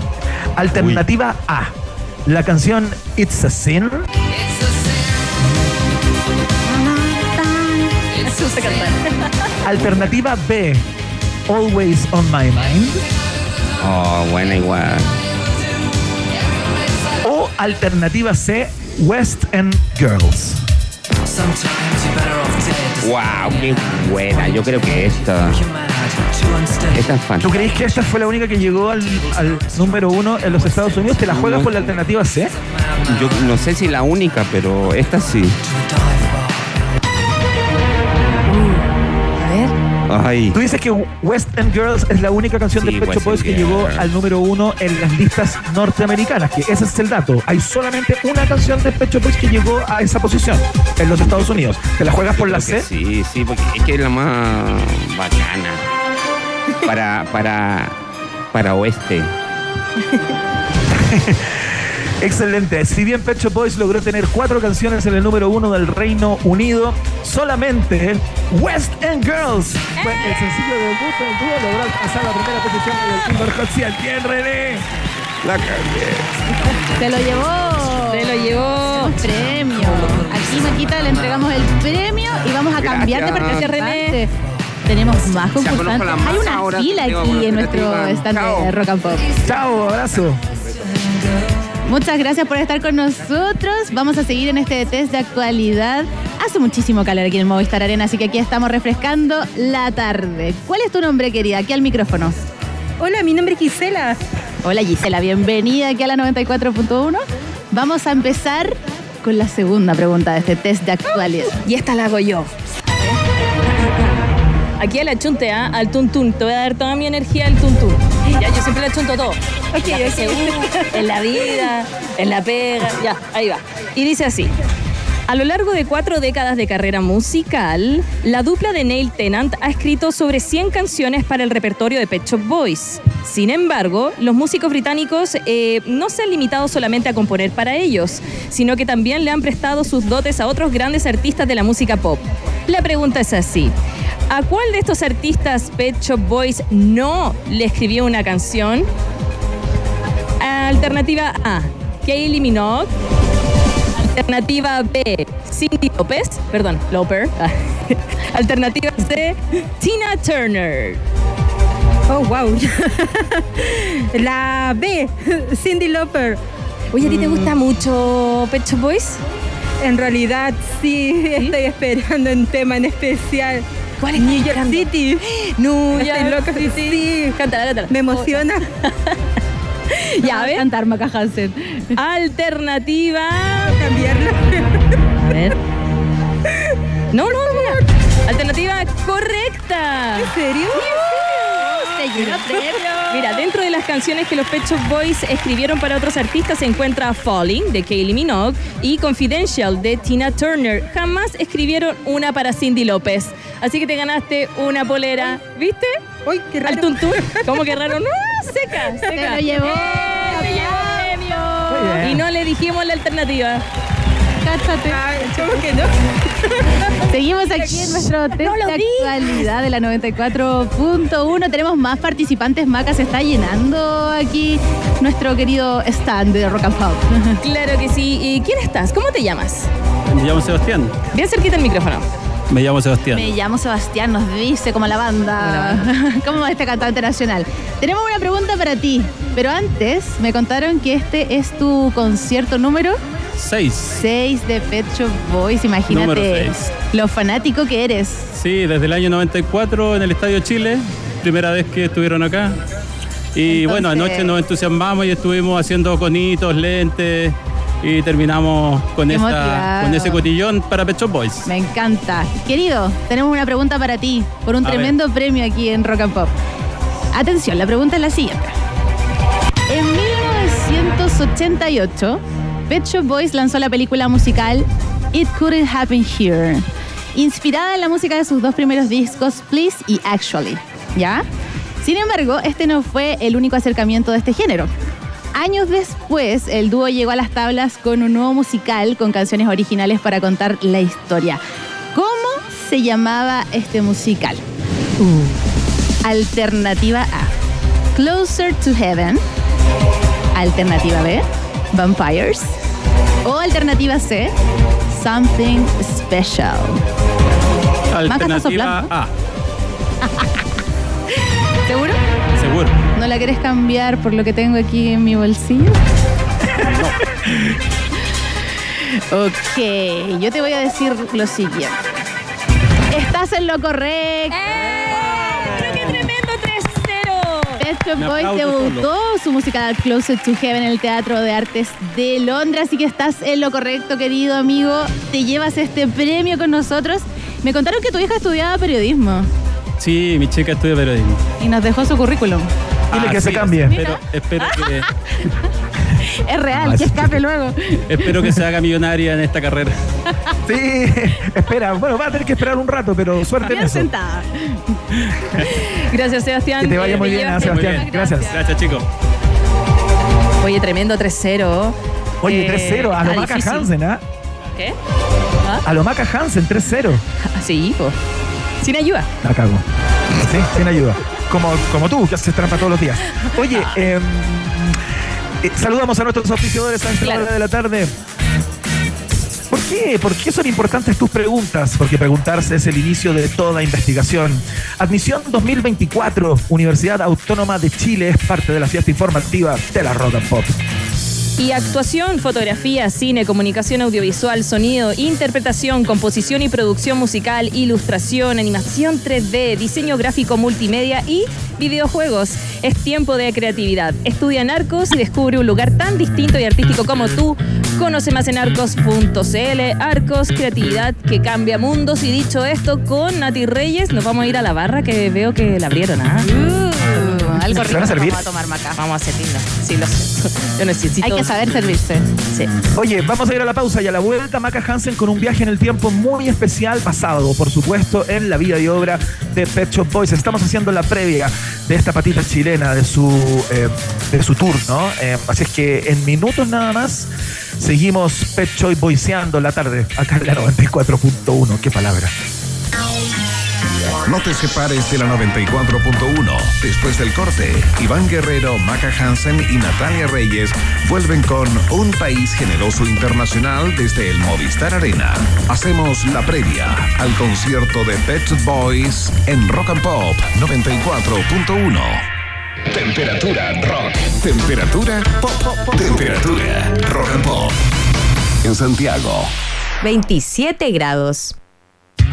Alternativa A. La canción It's a Sin. Alternativa B. Always on My Mind. Oh, buena igual. O alternativa C. West End Girls. Wow, qué buena. Yo creo que esta. Esta es ¿Tú fantástica. crees que esta fue la única que llegó al, al número uno en los Estados Unidos? ¿Te la juegas No. por la alternativa C? Yo no sé si la única, pero esta sí. Ay. Tú dices que West End Girls es la única canción Sí, de West Boys que llegó al número uno en las listas norteamericanas, que ese es el dato. Hay solamente una canción de Pet Shop Boys que llegó a esa posición en los Estados Unidos. ¿Te la juegas por la C? Sí, sí, porque es que es la más bacana. Para, para, para oeste. <laughs> Excelente. Si bien Pet Shop Boys logró tener cuatro canciones en el número uno del Reino Unido, solamente West End Girls fue el sencillo de debut del dúo logró alcanzar la primera posición en el Billboard Hot 100. Bien, René. La cagué. Se lo llevó. Se lo llevó. Premio. Aquí, Maquita, le entregamos el premio y vamos a cambiar de participante. Tenemos más concursantes. Hay una ahora fila aquí en nuestro stand de Rock and Pop. Chao, abrazo. Muchas gracias por estar con nosotros. Vamos a seguir en este test de actualidad. Hace muchísimo calor aquí en Movistar Arena, así que aquí estamos refrescando la tarde. ¿Cuál es tu nombre, querida? Aquí al micrófono. Hola, mi nombre es Gisela. Hola Gisela, bienvenida aquí a la 94.1. Vamos a empezar con la segunda pregunta de este test de actualidad. Y esta la hago yo. Aquí a la chunte, ¿ah? al tuntún. Te voy a dar toda mi energía al tuntún. Ya, yo siempre le chunto todo. Ok, en la en la vida, en la pega. Ya, ahí va. Y dice así. A lo largo de cuatro décadas de carrera musical, la dupla de Neil Tennant ha escrito sobre 100 canciones para el repertorio de Pet Shop Boys. Sin embargo, los músicos británicos eh, no se han limitado solamente a componer para ellos, sino que también le han prestado sus dotes a otros grandes artistas de la música pop. La pregunta es así. ¿A cuál de estos artistas Pet Shop Boys no le escribió una canción? Alternativa A, Kylie Minogue. Alternativa B, Cindy López. Perdón, Loper. <laughs> Alternativa C, Tina Turner. Oh, wow. <laughs> La B, Cindy Lauper. Oye, ¿a ti te gusta mucho Pet Shop Boys? En realidad, sí, estoy esperando un tema en especial. ¿Cuál es New York City. New Estoy York loca, City. sí. Cántala, cántala. Me emociona. <laughs> <laughs> Ya, a ver. Cantar Maca Hansen. Alternativa. Cambiarla. A ver. <laughs> No, no, mira. Alternativa correcta. ¿En serio? <laughs> Mira, dentro de las canciones que los Pet Shop Boys escribieron para otros artistas se encuentra Falling de Kylie Minogue y Confidential de Tina Turner. Jamás escribieron una para Cindy López. Así que te ganaste una polera. ¿Viste? Uy, qué Al raro. tuntún. ¿Cómo que raro? No, seca, <laughs> seca. Se lo llevó. ¡Eh, llevó premio! Y no le dijimos la alternativa. Cáchate. Ay, ¿cómo que no? <laughs> Seguimos aquí en nuestro test No de actualidad de la 94.1. Tenemos más participantes. Maca se está llenando aquí nuestro querido stand de Rock and Pop. <laughs> Claro que sí. ¿Y quién estás? ¿Cómo te llamas? Me llamo Sebastián. Bien cerquita el micrófono. Me llamo Sebastián. Me llamo Sebastián, nos dice como la banda. <laughs> ¿Cómo va este cantante nacional? Tenemos una pregunta para ti, pero antes me contaron que este es tu concierto número Seis. 6 de Pet Shop Boys. Imagínate lo fanático que eres. Sí, desde el año 94 en el Estadio Chile. Primera vez que estuvieron acá. Y Entonces- bueno, anoche nos entusiasmamos y estuvimos haciendo conitos, lentes y terminamos con, esta, con ese cotillón para Pet Shop Boys. Me encanta. Querido, tenemos una pregunta para ti por un A tremendo premio aquí en Rock and Pop. Atención, la pregunta es la siguiente. En 1988, Pet Shop Boys lanzó la película musical It Couldn't Happen Here, inspirada en la música de sus dos primeros discos, Please y Actually. ¿Ya? Sin embargo, este no fue el único acercamiento de este género. Años después, el dúo llegó a las tablas con un nuevo musical con canciones originales para contar la historia. ¿Cómo se llamaba este musical? Alternativa A. Closer to Heaven. Alternativa B. Vampires. O alternativa C. Something Special. Alternativa. A. <laughs> ¿Seguro? Seguro. ¿No la querés cambiar por lo que tengo aquí en mi bolsillo? <laughs> ok, yo te voy a decir lo siguiente. Estás en lo correcto. ¡Pero qué tremendo 3-0! Pet Shop Me Boys debutó su musical Closer to Heaven en el Teatro de Artes de Londres, así que estás en lo correcto, querido amigo. Te llevas este premio con nosotros. Me contaron que tu hija estudiaba periodismo Sí, mi chica estudia periodismo. y nos dejó su currículum. Dile que Así se cambie. Espero, espero que, <laughs> Es real, Ah, que escape luego. espero que se haga millonaria en esta carrera. <laughs> Sí, espera. Bueno, va a tener que esperar un rato, pero suerte en Bien eso. sentada. Gracias, Sebastián. Que te vaya muy bien, ah, Sebastián. Muy bien. Gracias. Gracias, chicos. Oye, tremendo 3-0. Oye, Eh, 3-0, a lo Maca. Hansen, ¿ah? ¿Qué? A lo Maca Hansen, 3-0. Ah, sí, po. Sin ayuda. La cago. Sí, sin ayuda. Como, como tú, que haces trampa todos los días. Oye, eh, eh, saludamos a nuestros auspiciadores a esta Claro. hora de la tarde. ¿Por qué? ¿Por qué son importantes tus preguntas? Porque preguntarse es el inicio de toda investigación. Admisión 2024, Universidad Autónoma de Chile es parte de la fiesta informativa de la Rock and Pop. Y actuación, fotografía, cine, comunicación audiovisual, sonido, interpretación, composición y producción musical, ilustración, animación 3D, diseño gráfico multimedia y videojuegos. Es tiempo de creatividad. Estudia en Arcos y descubre un lugar tan distinto y artístico como tú. Conoce más en arcos.cl. Arcos, creatividad que cambia mundos. Y dicho esto, con Nati Reyes nos vamos a ir a la barra que veo que la abrieron. ¿ah? Uh, algo ¿Se rico van a servir? vamos a tomar maca. Vamos a servirnos. Sí, lo sé. Yo necesito. Hay que saber servirse. Sí. Oye, vamos a ir a la pausa y a la vuelta Maca Hansen con un viaje en el tiempo muy especial basado, por supuesto, en la vida y obra de Pet Shop Boys. Estamos haciendo la previa de esta patita chilena, de su, eh, de su tour, ¿no? Eh, así es que en minutos nada más seguimos Pet Shop Boyseando la tarde acá en la 94.1. ¿Qué palabra? No te separes de la 94.1. Después del corte, Iván Guerrero, Maca Hansen y Natalia Reyes vuelven con Un País Generoso Internacional desde el Movistar Arena. Hacemos la previa al concierto de Pet Shop Boys en Rock and Pop 94.1. Temperatura rock. Temperatura pop. Temperatura rock and pop. En Santiago. 27 grados.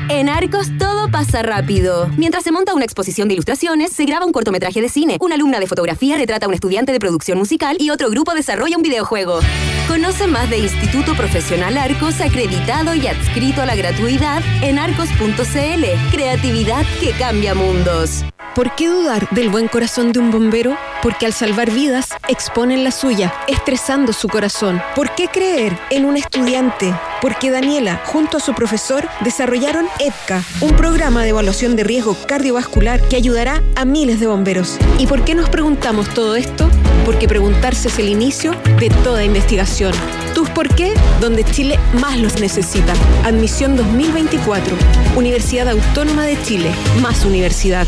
En Arcos todo pasa rápido. Mientras se monta una exposición de ilustraciones, se graba un cortometraje de cine, una alumna de fotografía retrata a un estudiante de producción musical y otro grupo desarrolla un videojuego. Conoce más de Instituto Profesional Arcos, acreditado y adscrito a la gratuidad en arcos.cl. Creatividad que cambia mundos. ¿Por qué dudar del buen corazón de un bombero? Porque al salvar vidas, exponen la suya, estresando su corazón. ¿Por qué creer en un estudiante? Porque Daniela, junto a su profesor, desarrollaron EPCA, un programa de evaluación de riesgo cardiovascular que ayudará a miles de bomberos. ¿Y por qué nos preguntamos todo esto? Porque preguntarse es el inicio de toda investigación. ¿Tus por qué? Donde Chile más los necesita. Admisión 2024. Universidad Autónoma de Chile. Más universidad.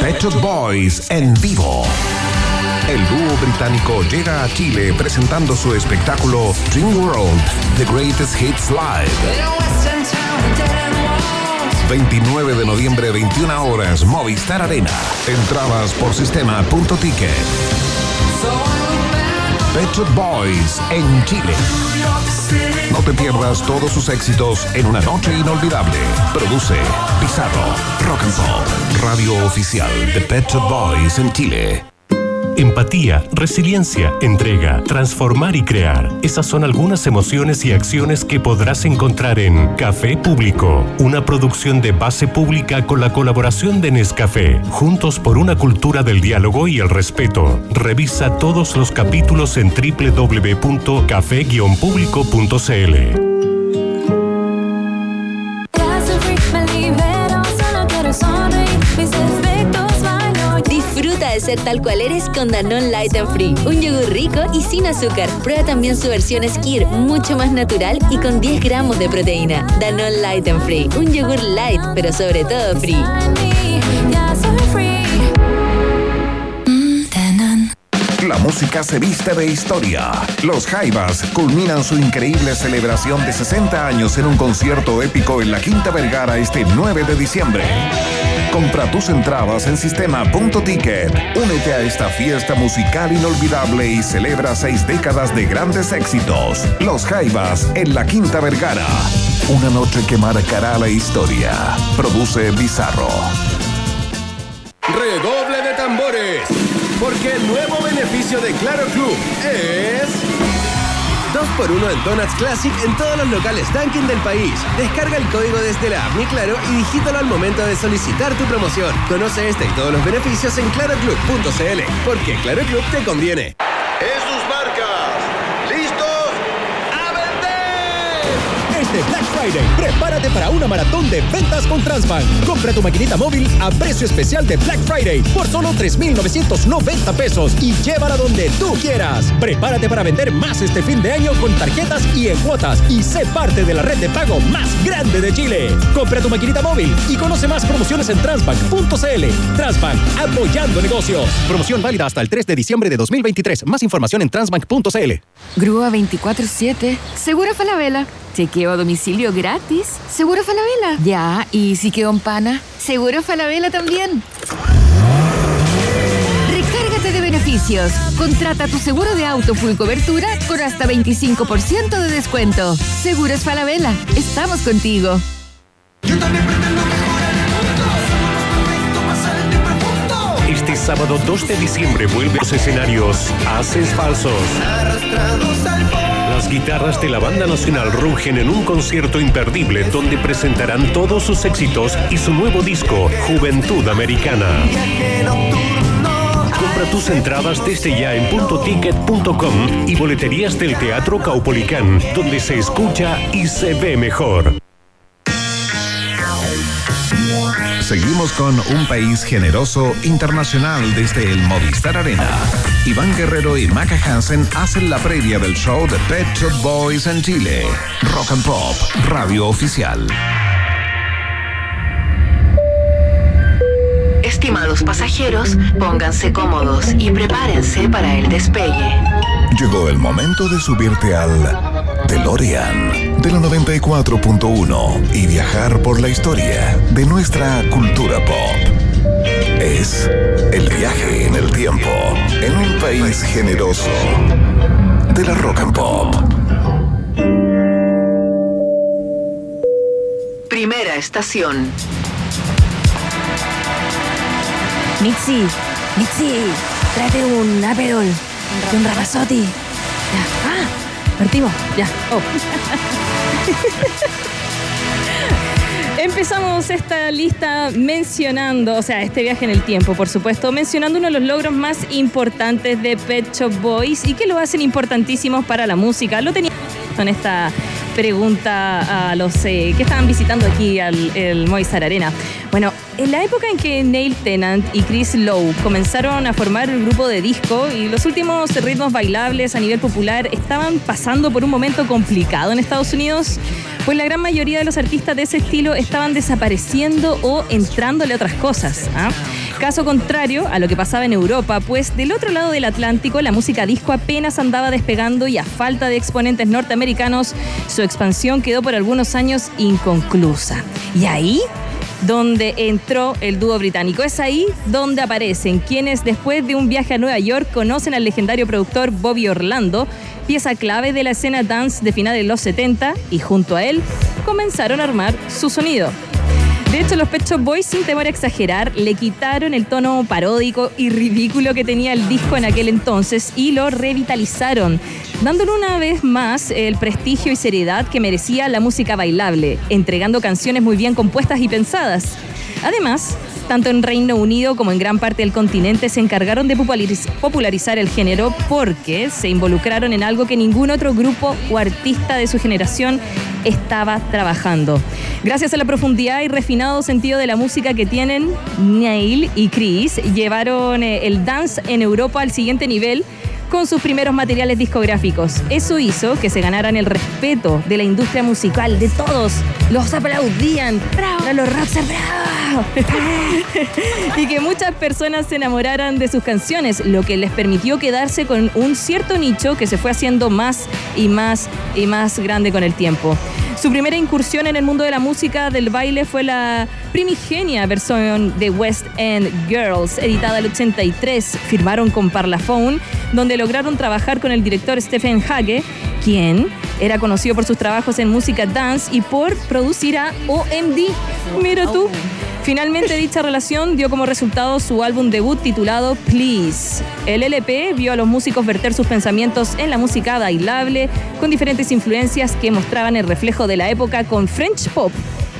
Pet Boys en vivo. El dúo británico llega a Chile presentando su espectáculo Dream World, The Greatest Hits Live. 29 de noviembre, 21 horas, Movistar Arena. Entradas por sistema.ticket. Pet Boys en Chile. No te pierdas todos sus éxitos en una noche inolvidable. Produce Pizarro, Rock and Pop, radio oficial de Pet Boys en Chile. Empatía, resiliencia, entrega, transformar y crear. Esas son algunas emociones y acciones que podrás encontrar en Café Público, una producción de base pública con la colaboración de Nescafé, juntos por una cultura del diálogo y el respeto. Revisa todos los capítulos en www.café-público.cl. ser tal cual eres con Danone Light and Free. Un yogur rico y sin azúcar. Prueba también su versión Skir, mucho más natural y con 10 gramos de proteína. Danone Light and Free. Un yogur light, pero sobre todo free. La música se viste de historia. Los Jaivas culminan su increíble celebración de 60 años en un concierto épico en la Quinta Vergara este 9 de diciembre. Compra tus entradas en sistema.ticket. Únete a esta fiesta musical inolvidable y celebra seis décadas de grandes éxitos. Los Jaivas en la Quinta Vergara. Una noche que marcará la historia. Produce Bizarro. Redoble de tambores, porque el nuevo beneficio de Claro Club es... 2x1 en Donuts Classic en todos los locales Dunkin' del país. Descarga el código desde la app Mi Claro y digítalo al momento de solicitar tu promoción. Conoce este y todos los beneficios en claroclub.cl, porque Claro Club te conviene. En sus marcas. ¿Listos? ¡A vender! Este Black Prepárate para una maratón de ventas con Transbank. Compra tu maquinita móvil a precio especial de Black Friday por solo 3,990 pesos y llévala donde tú quieras. Prepárate para vender más este fin de año con tarjetas y en cuotas y sé parte de la red de pago más grande de Chile. Compra tu maquinita móvil y conoce más promociones en transbank.cl. Transbank, apoyando negocios. Promoción válida hasta el 3 de diciembre de 2023. Más información en transbank.cl. Grúa 24-7. Seguro Falabella. Chequeo a domicilio gratis. Seguro Falabella. Ya, ¿y si quedó en pana? Seguro Falabella también. Recárgate de beneficios. Contrata tu seguro de auto full cobertura con hasta 25% de descuento. Seguros Falabella. Estamos contigo. Este sábado 2 de diciembre vuelve a los escenarios Haces Falsos. Las guitarras de la Banda Nacional rugen en un concierto imperdible donde presentarán todos sus éxitos y su nuevo disco, Juventud Americana. Compra tus entradas desde ya en puntoticket.com y boleterías del Teatro Caupolicán, donde se escucha y se ve mejor. Seguimos con un país generoso internacional desde el Movistar Arena. Iván Guerrero y Maca Hansen hacen la previa del show de Pet Shop Boys en Chile. Rock and Pop, radio oficial. Estimados pasajeros, pónganse cómodos y prepárense para el despegue. Llegó el momento de subirte al DeLorean de la 94.1 y viajar por la historia de nuestra cultura pop. Es el viaje en el tiempo en un país generoso de la rock and pop. Primera estación. Mitzi, Mitzi, tráete un Aperol y un Ramazotti. Ah, partimos. Ya. Oh. <laughs> Empezamos esta lista mencionando, o sea, este viaje en el tiempo, por supuesto, mencionando uno de los logros más importantes de Pet Shop Boys y que lo hacen importantísimos para la música. Lo tenía en esta pregunta a los eh, que estaban visitando aquí al el Movistar Arena. Bueno, en la época en que Neil Tennant y Chris Lowe comenzaron a formar el grupo de disco y los últimos ritmos bailables a nivel popular estaban pasando por un momento complicado en Estados Unidos, pues la gran mayoría de los artistas de ese estilo estaban desapareciendo o entrándole otras cosas. ¿ah? Caso contrario a lo que pasaba en Europa, pues del otro lado del Atlántico la música disco apenas andaba despegando y a falta de exponentes norteamericanos, su expansión quedó por algunos años inconclusa. Y ahí donde entró el dúo británico. Es ahí donde aparecen quienes después de un viaje a Nueva York conocen al legendario productor Bobby Orlando, pieza clave de la escena dance de finales de los 70 y junto a él comenzaron a armar su sonido. De hecho, los Pet Boys, sin temor a exagerar, le quitaron el tono paródico y ridículo que tenía el disco en aquel entonces y lo revitalizaron, dándole una vez más el prestigio y seriedad que merecía la música bailable, entregando canciones muy bien compuestas y pensadas. Además, tanto en Reino Unido como en gran parte del continente se encargaron de populariz- popularizar el género porque se involucraron en algo que ningún otro grupo o artista de su generación estaba trabajando. Gracias a la profundidad y refinado sentido de la música que tienen, Neil y Chris llevaron eh, el dance en Europa al siguiente nivel con sus primeros materiales discográficos. Eso hizo que se ganaran el respeto de la industria musical, de todos. Los aplaudían. ¡Bravo! Los rockstars, ¡bravo! <laughs> <laughs> y que muchas personas se enamoraran de sus canciones, lo que les permitió quedarse con un cierto nicho que se fue haciendo más y más y más grande con el tiempo. Su primera incursión en el mundo de la música del baile fue la primigenia versión de West End Girls, editada el 83. Firmaron con Parlophone, donde lograron trabajar con el director Stephen Hage, quien era conocido por sus trabajos en música dance y por producir a OMD. Mira tú. Finalmente dicha relación dio como resultado su álbum debut titulado Please. El LP vio a los músicos verter sus pensamientos en la música bailable con diferentes influencias que mostraban el reflejo de la época con French pop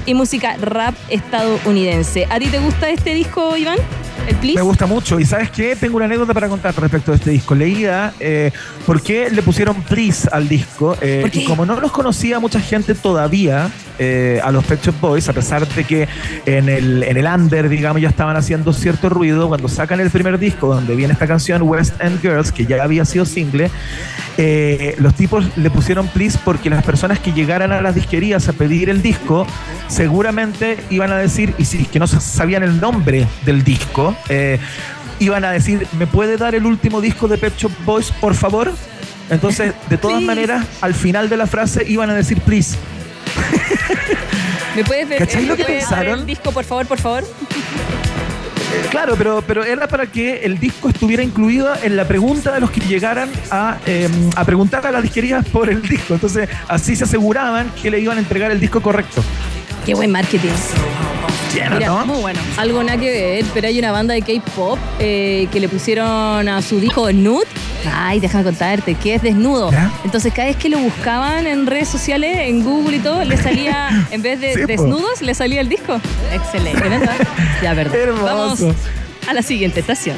y música rap estadounidense. ¿A ti te gusta este disco, Iván? ¿El Please? Me gusta mucho. ¿Y sabes qué? Tengo una anécdota para contar respecto a este disco. Leía eh, por qué le pusieron Please al disco. eh, y como no los conocía mucha gente todavía, eh, a los Pet Shop Boys, a pesar de que en el, en el under, digamos, ya estaban haciendo cierto ruido, cuando sacan el primer disco donde viene esta canción West End Girls, que ya había sido single, eh, los tipos le pusieron Please porque las personas que llegaran a las disquerías a pedir el disco seguramente iban a decir, y si es que no sabían el nombre del disco, eh, iban a decir, ¿me puede dar el último disco de Pet Shop Boys, por favor? Entonces, de todas maneras, al final de la frase iban a decir please. <laughs> ¿Me puedes ver, ¿Cachai eh, lo que pensaron? el disco, por favor, por favor? <laughs> Claro, pero, pero era para que el disco estuviera incluido en la pregunta de los que llegaran a, eh, a preguntar a las disquerías por el disco. Entonces, así se aseguraban que le iban a entregar el disco correcto. Qué buen marketing. Mira, ¿no? muy bueno. Algo nada que ver, pero hay una banda de K-pop eh, que le pusieron a su disco Nude Ay, déjame contarte, que es desnudo. Entonces, cada vez que lo buscaban en redes sociales, en Google y todo, le salía, <laughs> en vez de Sí, po. desnudos, le salía el disco. Excelente. ¿verdad? <laughs> Ya, verdad. Hermoso. Vamos a la siguiente estación.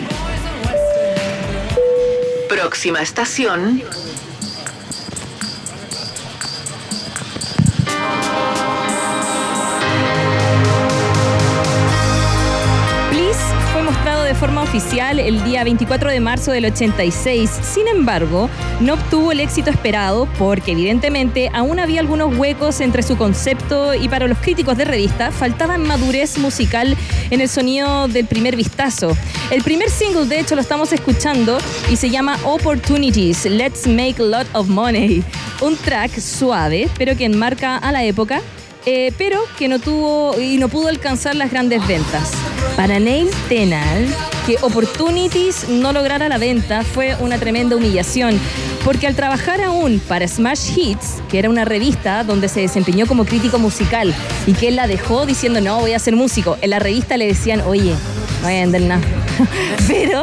Próxima estación. Forma oficial el día 24 de marzo del 86. Sin embargo, no obtuvo el éxito esperado porque evidentemente aún había algunos huecos entre su concepto y para los críticos de revista faltaba madurez musical en el sonido del primer vistazo. El primer single, de hecho, lo estamos escuchando y se llama Opportunities, Let's Make a Lot of Money. Un track suave, pero que enmarca a la época eh, pero que no tuvo y no pudo alcanzar las grandes ventas. Para Neil Tennant, que Opportunities no lograra la venta fue una tremenda humillación, porque al trabajar aún para Smash Hits, que era una revista donde se desempeñó como crítico musical, y que él la dejó diciendo, no, voy a ser músico, en la revista le decían, oye, no voy a vender nada. <laughs> Pero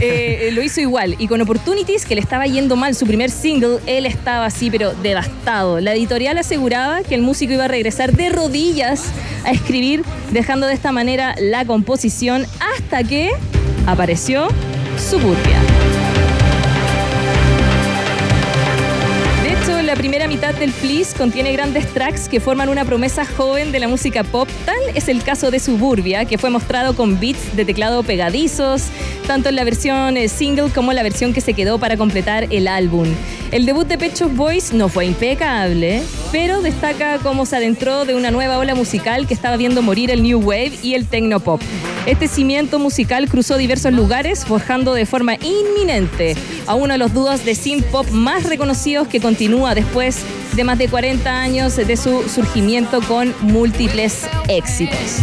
eh, lo hizo igual. Y con Opportunities, que le estaba yendo mal su primer single, él estaba así, pero devastado. La editorial aseguraba que el músico iba a regresar de rodillas a escribir, dejando de esta manera la composición hasta que apareció Suburbia. Primera mitad del Please contiene grandes tracks que forman una promesa joven de la música pop. Tal es el caso de Suburbia, que fue mostrado con beats de teclado pegadizos, tanto en la versión eh, single como en la versión que se quedó para completar el álbum. El debut de Pet Shop Boys no fue impecable, pero destaca cómo se adentró de una nueva ola musical que estaba viendo morir el New Wave y el Tecnopop. Este cimiento musical cruzó diversos lugares, forjando de forma inminente a uno de los dúos de synth pop más reconocidos que continúa después de más de 40 años de su surgimiento con múltiples éxitos.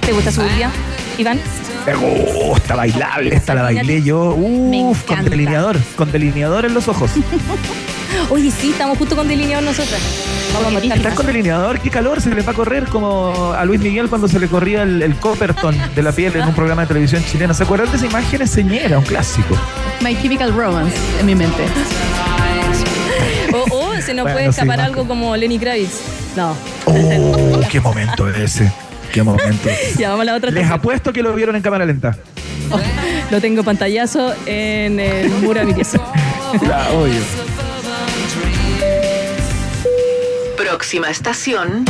¿Te gusta Suburbia, Iván? Me gusta, bailable. Esta la bailé yo. Uf, con delineador. Con delineador en los ojos. <laughs> <laughs> Oye, sí, estamos justo con delineador nosotras. Vamos a con delineador, qué calor, se le va a correr como a Luis Miguel cuando se le corría el, el Copperton de la piel en un programa de televisión chileno. ¿Se acuerdan de esa imagen? Es señera, un clásico. My Chemical Romance en mi mente. O, <laughs> o se nos Bueno, puede escapar algo como Lenny Kravitz. No. Oh, qué momento ese. Qué momento. <laughs> Ya vamos a la otra. Les apuesto que lo vieron en cámara lenta. Lo tengo pantallazo en el muro de mi pieza. Ya, obvio. Próxima estación.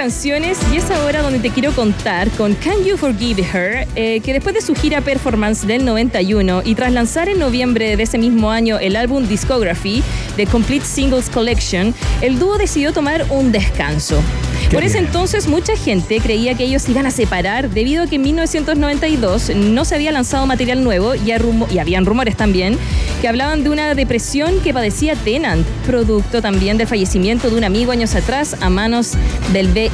Canciones y es ahora donde te quiero contar con Can You Forgive Her, eh, que después de su gira performance del 91 y tras lanzar en noviembre de ese mismo año el álbum Discography de Complete Singles Collection, el dúo decidió tomar un descanso. Qué Por ese bien. entonces mucha gente creía que ellos iban a separar debido a que en 1992 no se había lanzado material nuevo y, rumo- y habían rumores también que hablaban de una depresión que padecía Tennant, producto también del fallecimiento de un amigo años atrás a manos del VIH.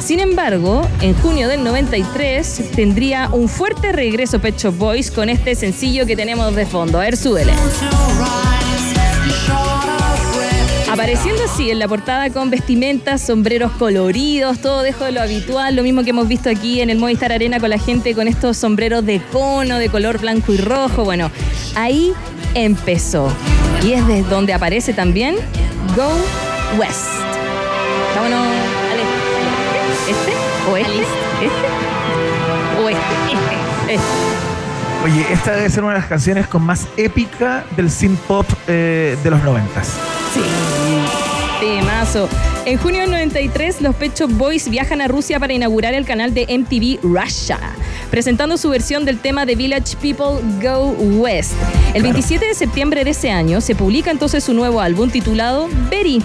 Sin embargo, en junio del 93 tendría un fuerte regreso Pet Shop Boys con este sencillo que tenemos de fondo. A ver, súbele. Apareciendo así en la portada con vestimentas, sombreros coloridos, todo dejo de lo habitual, lo mismo que hemos visto aquí en el Movistar Arena con la gente con estos sombreros de cono de color blanco y rojo. Bueno, ahí empezó. Y es desde donde aparece también Go West. Vámonos este. ¿O este? ¿Este? ¿O este? Este. Este. Oye, esta debe ser una de las canciones con más épica del synth pop eh, de los noventas. Sí. Temazo. En junio del 93, los Pet Shop Boys viajan a Rusia para inaugurar el canal de MTV Russia, presentando su versión del tema de Village People Go West. El 27 de septiembre de ese año se publica entonces su nuevo álbum titulado Berry.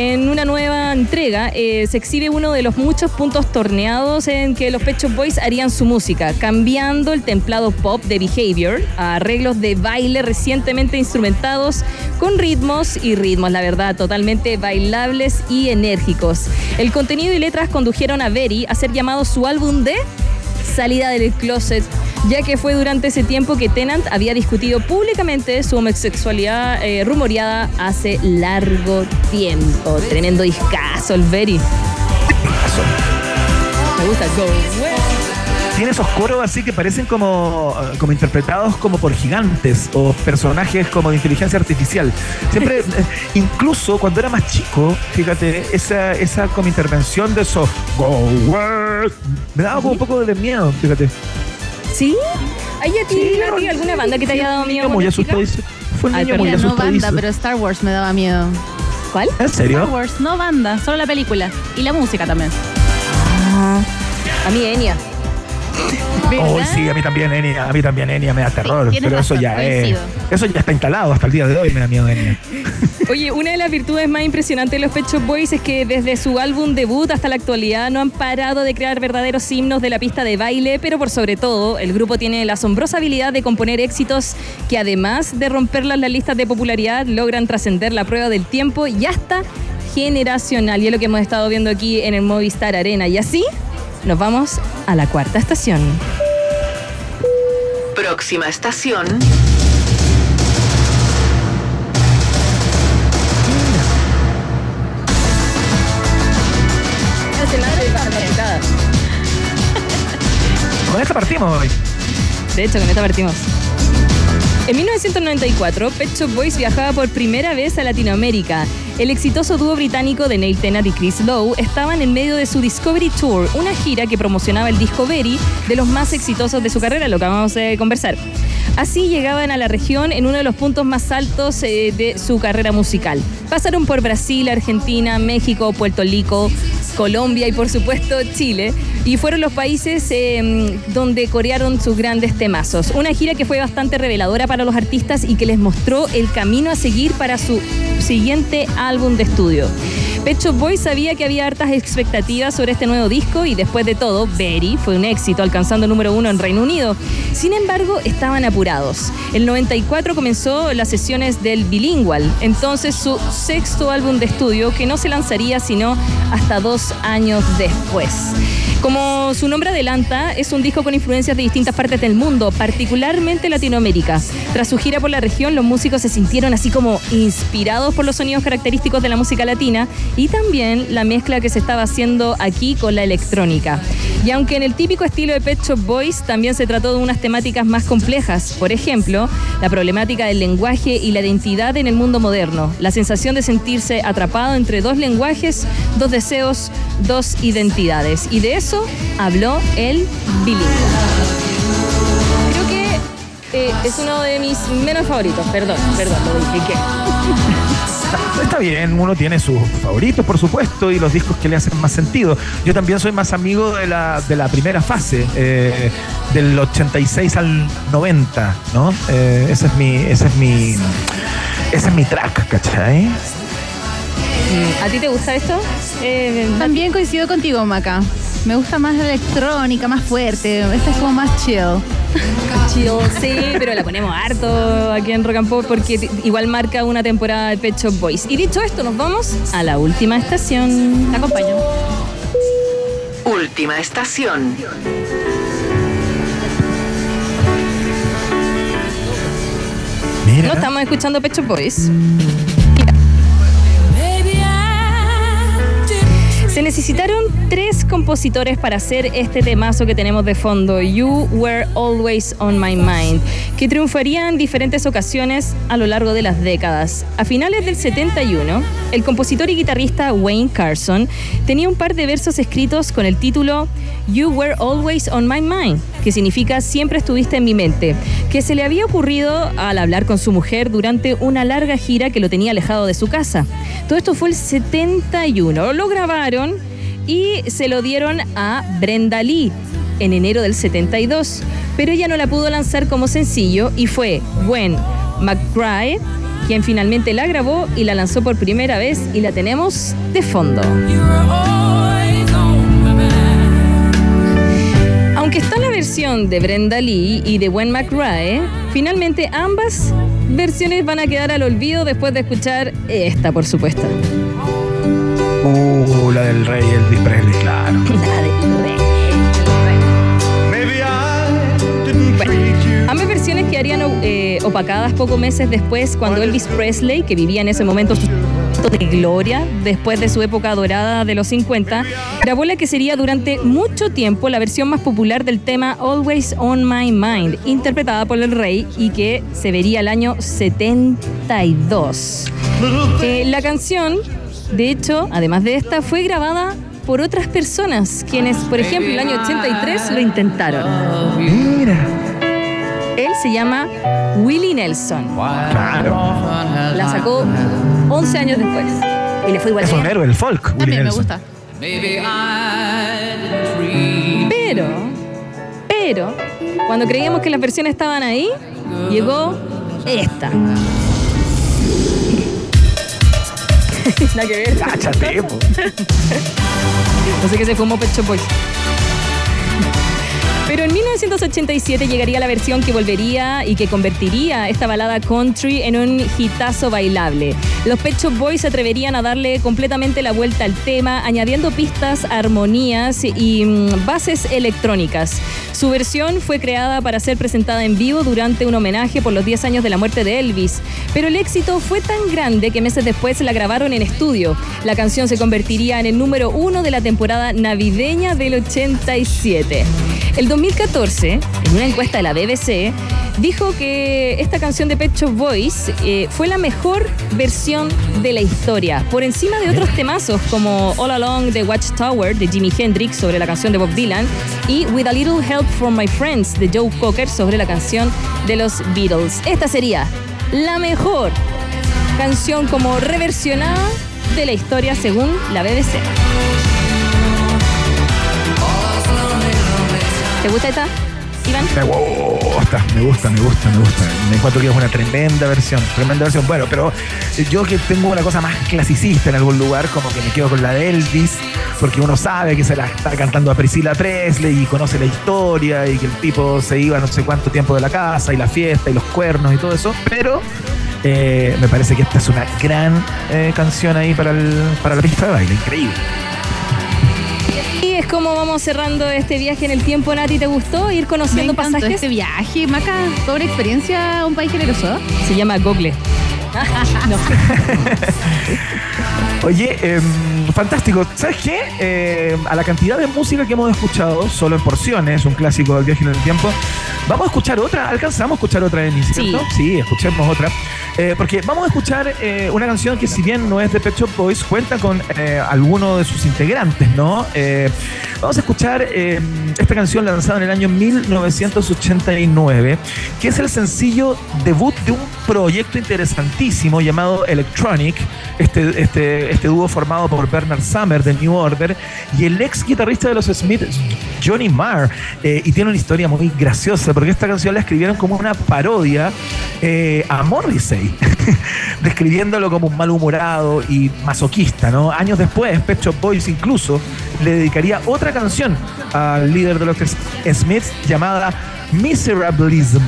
En una nueva entrega eh, se exhibe uno de los muchos puntos torneados en que los Pet Shop Boys harían su música, cambiando el templado pop de Behavior a arreglos de baile recientemente instrumentados con ritmos y ritmos, la verdad, totalmente bailables y enérgicos. El contenido y letras condujeron a Berry a ser llamado su álbum de salida del closet, ya que fue durante ese tiempo que Tennant había discutido públicamente su homosexualidad eh, rumoreada hace largo tiempo. Tremendo discazo el Berry. gusta. Go. Tiene esos coros así que parecen como, eh, como interpretados como por gigantes o personajes como de inteligencia artificial. Siempre, <laughs> eh, incluso cuando era más chico, fíjate, esa, esa como intervención de esos Go West, me daba como un poco de miedo, fíjate. ¿Sí? ¿Hay a ti, alguna banda que te haya dado miedo? Muy cuando chica? asustadizo. Fue un niño pero muy no banda, pero Star Wars me daba miedo. ¿Cuál? ¿En serio? Star Wars, no banda, solo la película. Y la música también. Ah, a mí, Enya. Oh, sí, a mí también Enya, a mí también Enya me da terror, pero eso razón, ya es, eso ya está instalado hasta el día de hoy, me da miedo Enya. <laughs> Oye, una de las virtudes más impresionantes de los Pet Shop Boys es que desde su álbum debut hasta la actualidad no han parado de crear verdaderos himnos de la pista de baile, pero por sobre todo, el grupo tiene la asombrosa habilidad de componer éxitos que además de romperlas las listas de popularidad, logran trascender la prueba del tiempo y hasta generacional. Y es lo que hemos estado viendo aquí en el Movistar Arena. Y así nos vamos a la cuarta estación. Próxima estación. Con esta partimos hoy. De hecho, con esta partimos. En 1994, Pet Shop Boys viajaba por primera vez a Latinoamérica. El exitoso dúo británico de Neil Tennant y Chris Lowe estaban en medio de su Discovery Tour, una gira que promocionaba el disco Very de los más exitosos de su carrera, lo que vamos a conversar. Así llegaban a la región en uno de los puntos más altos eh, de su carrera musical. Pasaron por Brasil, Argentina, México, Puerto Rico, Colombia y por supuesto Chile. Y fueron los países eh, donde corearon sus grandes temazos. Una gira que fue bastante reveladora para los artistas y que les mostró el camino a seguir para su siguiente álbum de estudio. Pet Shop Boys sabía que había hartas expectativas sobre este nuevo disco y después de todo, Berry fue un éxito, alcanzando el número uno en Reino Unido. Sin embargo, estaban apurados. El 94 comenzó las sesiones del Bilingual, entonces su sexto álbum de estudio que no se lanzaría sino hasta dos años después. Como su nombre adelanta, es un disco con influencias de distintas partes del mundo, particularmente Latinoamérica. Tras su gira por la región, los músicos se sintieron así como inspirados por los sonidos característicos de la música latina y también la mezcla que se estaba haciendo aquí con la electrónica. Y aunque en el típico estilo de Pet Shop Boys también se trató de unas temáticas más complejas, por ejemplo, la problemática del lenguaje y la identidad en el mundo moderno, la sensación de sentirse atrapado entre dos lenguajes, dos deseos, dos identidades. Y de eso habló el bilingüe. Creo que eh, es uno de mis menos favoritos, perdón, perdón, lo dije Está bien, uno tiene sus favoritos, por supuesto, y los discos que le hacen más sentido. Yo también soy más amigo de la, de la primera fase, eh, del 86 al 90, ¿no? Eh, ese es mi, ese es mi, ese es mi track, ¿cachai? Mm, ¿A ti te gusta esto? Eh, También coincido contigo, Maca. Me gusta más la electrónica, más fuerte. Esta es como más chill. Chill, sí, pero la ponemos harto aquí en Rock and Pop porque igual marca una temporada de Pet Shop Boys. Y dicho esto, nos vamos a la última estación. Te acompaño. Última estación. No estamos escuchando Pet Shop Boys. Necesitaron tres compositores para hacer este temazo que tenemos de fondo, You Were Always on My Mind, que triunfaría en diferentes ocasiones a lo largo de las décadas. A finales del 71, el compositor y guitarrista Wayne Carson tenía un par de versos escritos con el título You Were Always on My Mind, que significa siempre estuviste en mi mente, que se le había ocurrido al hablar con su mujer durante una larga gira que lo tenía alejado de su casa. Todo esto fue el 71. Lo grabaron y se lo dieron a Brenda Lee en enero del 72, pero ella no la pudo lanzar como sencillo y fue Gwen McBride quien finalmente la grabó y la lanzó por primera vez y la tenemos de fondo. Aunque está la versión de Brenda Lee y de Gwen McRae, finalmente ambas versiones van a quedar al olvido después de escuchar esta, por supuesto. Uh, <laughs> la del rey Elvis Presley, claro. La del rey. Bueno, ambas versiones quedarían eh, opacadas pocos meses después cuando Elvis Presley, que vivía en ese momento su momento de gloria después de su época dorada de los 50, grabó la que sería durante mucho tiempo la versión más popular del tema Always on My Mind, interpretada por el rey y que se vería el año 72. Eh, la canción, de hecho, además de esta, fue grabada por otras personas, quienes, por ejemplo, el año 83 lo intentaron. Mira. Él se llama Willie Nelson. Claro. La sacó 11 años después. Y le fue igual Es un héroe del folk, Willie También me gusta. Pero, pero, cuando creíamos que las versiones estaban ahí, llegó esta. <laughs> Nada que ver. Cáchate, po. No sé qué se fumó Pet Shop Boys. Pero en 1987 llegaría la versión que volvería y que convertiría esta balada country en un hitazo bailable. Los Pet Shop Boys se atreverían a darle completamente la vuelta al tema, añadiendo pistas, armonías y mm, bases electrónicas. Su versión fue creada para ser presentada en vivo durante un homenaje por los 10 años de la muerte de Elvis, pero el éxito fue tan grande que meses después la grabaron en estudio. La canción se convertiría en el número uno de la temporada navideña del 87. El 2014, en una encuesta de la BBC, dijo que esta canción de Pet Shop Boys eh, fue la mejor versión de la historia, por encima de otros temazos como All Along the Watchtower de Jimi Hendrix sobre la canción de Bob Dylan y With a Little Help from My Friends de Joe Cocker sobre la canción de los Beatles. Esta sería la mejor canción como reversionada de la historia según la BBC. ¿Te gusta esta, Iván? Me gusta, me gusta, me gusta, me gusta. Me encuentro que es una tremenda versión, tremenda versión. Bueno, pero yo que tengo una cosa más clasicista en algún lugar, como que me quedo con la de Elvis, porque uno sabe que se la está cantando a Priscilla Presley y conoce la historia y que el tipo se iba no sé cuánto tiempo de la casa y la fiesta y los cuernos y todo eso, pero eh, me parece que esta es una gran eh, canción ahí para, el, para la pista de baile, increíble. Y es como vamos cerrando este viaje en el tiempo, Nati. ¿Te gustó ir Me conociendo encantó pasajes? este viaje, Maca. Toda una experiencia, un país generoso. Se llama Google. <laughs> no. <laughs> Oye, em, fantástico. ¿Sabes qué? Em, a la cantidad de música que hemos escuchado, solo en porciones, un clásico del viaje en el tiempo, vamos a escuchar otra. ¿Alcanzamos a escuchar otra, Denis? ¿cierto? Sí, escuchemos otra. Eh, porque vamos a escuchar eh, una canción que, si bien no es de Pet Shop Boys, cuenta con eh, alguno de sus integrantes, ¿no? Eh, vamos a escuchar eh, esta canción lanzada en el año 1989, que es el sencillo debut de un proyecto interesantísimo llamado Electronic, este, este, este dúo formado por Bernard Summer de New Order y el ex guitarrista de los Smiths, Johnny Marr. Eh, y tiene una historia muy graciosa, porque esta canción la escribieron como una parodia eh, a Morrissey, <laughs> describiéndolo como un malhumorado y masoquista, ¿no? Años después, Pet Shop Boys incluso le dedicaría otra canción al líder de los Smiths llamada Miserablism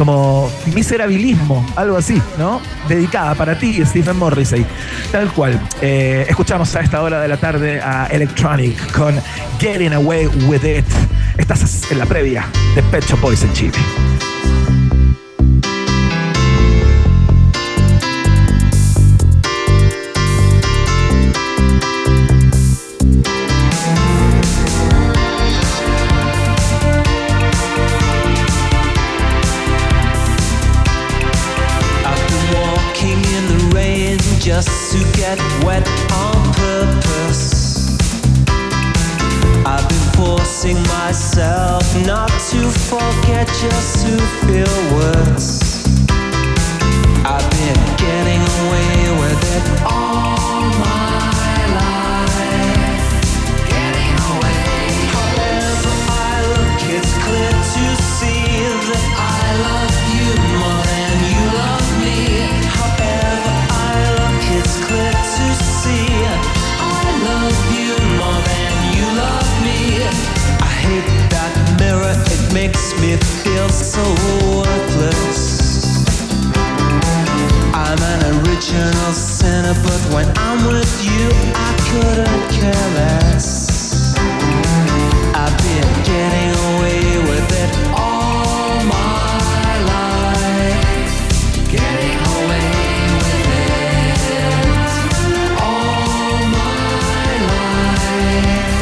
como miserabilismo, algo así, ¿no? Dedicada para ti, Stephen Morrissey. Tal cual. Eh, escuchamos a esta hora de la tarde a Electronic con Getting Away With It. Estás en la previa de Pet Shop Boys en Chile. Just to get wet on purpose. I've been forcing myself not to forget just to feel worse. I've been getting couldn't care less.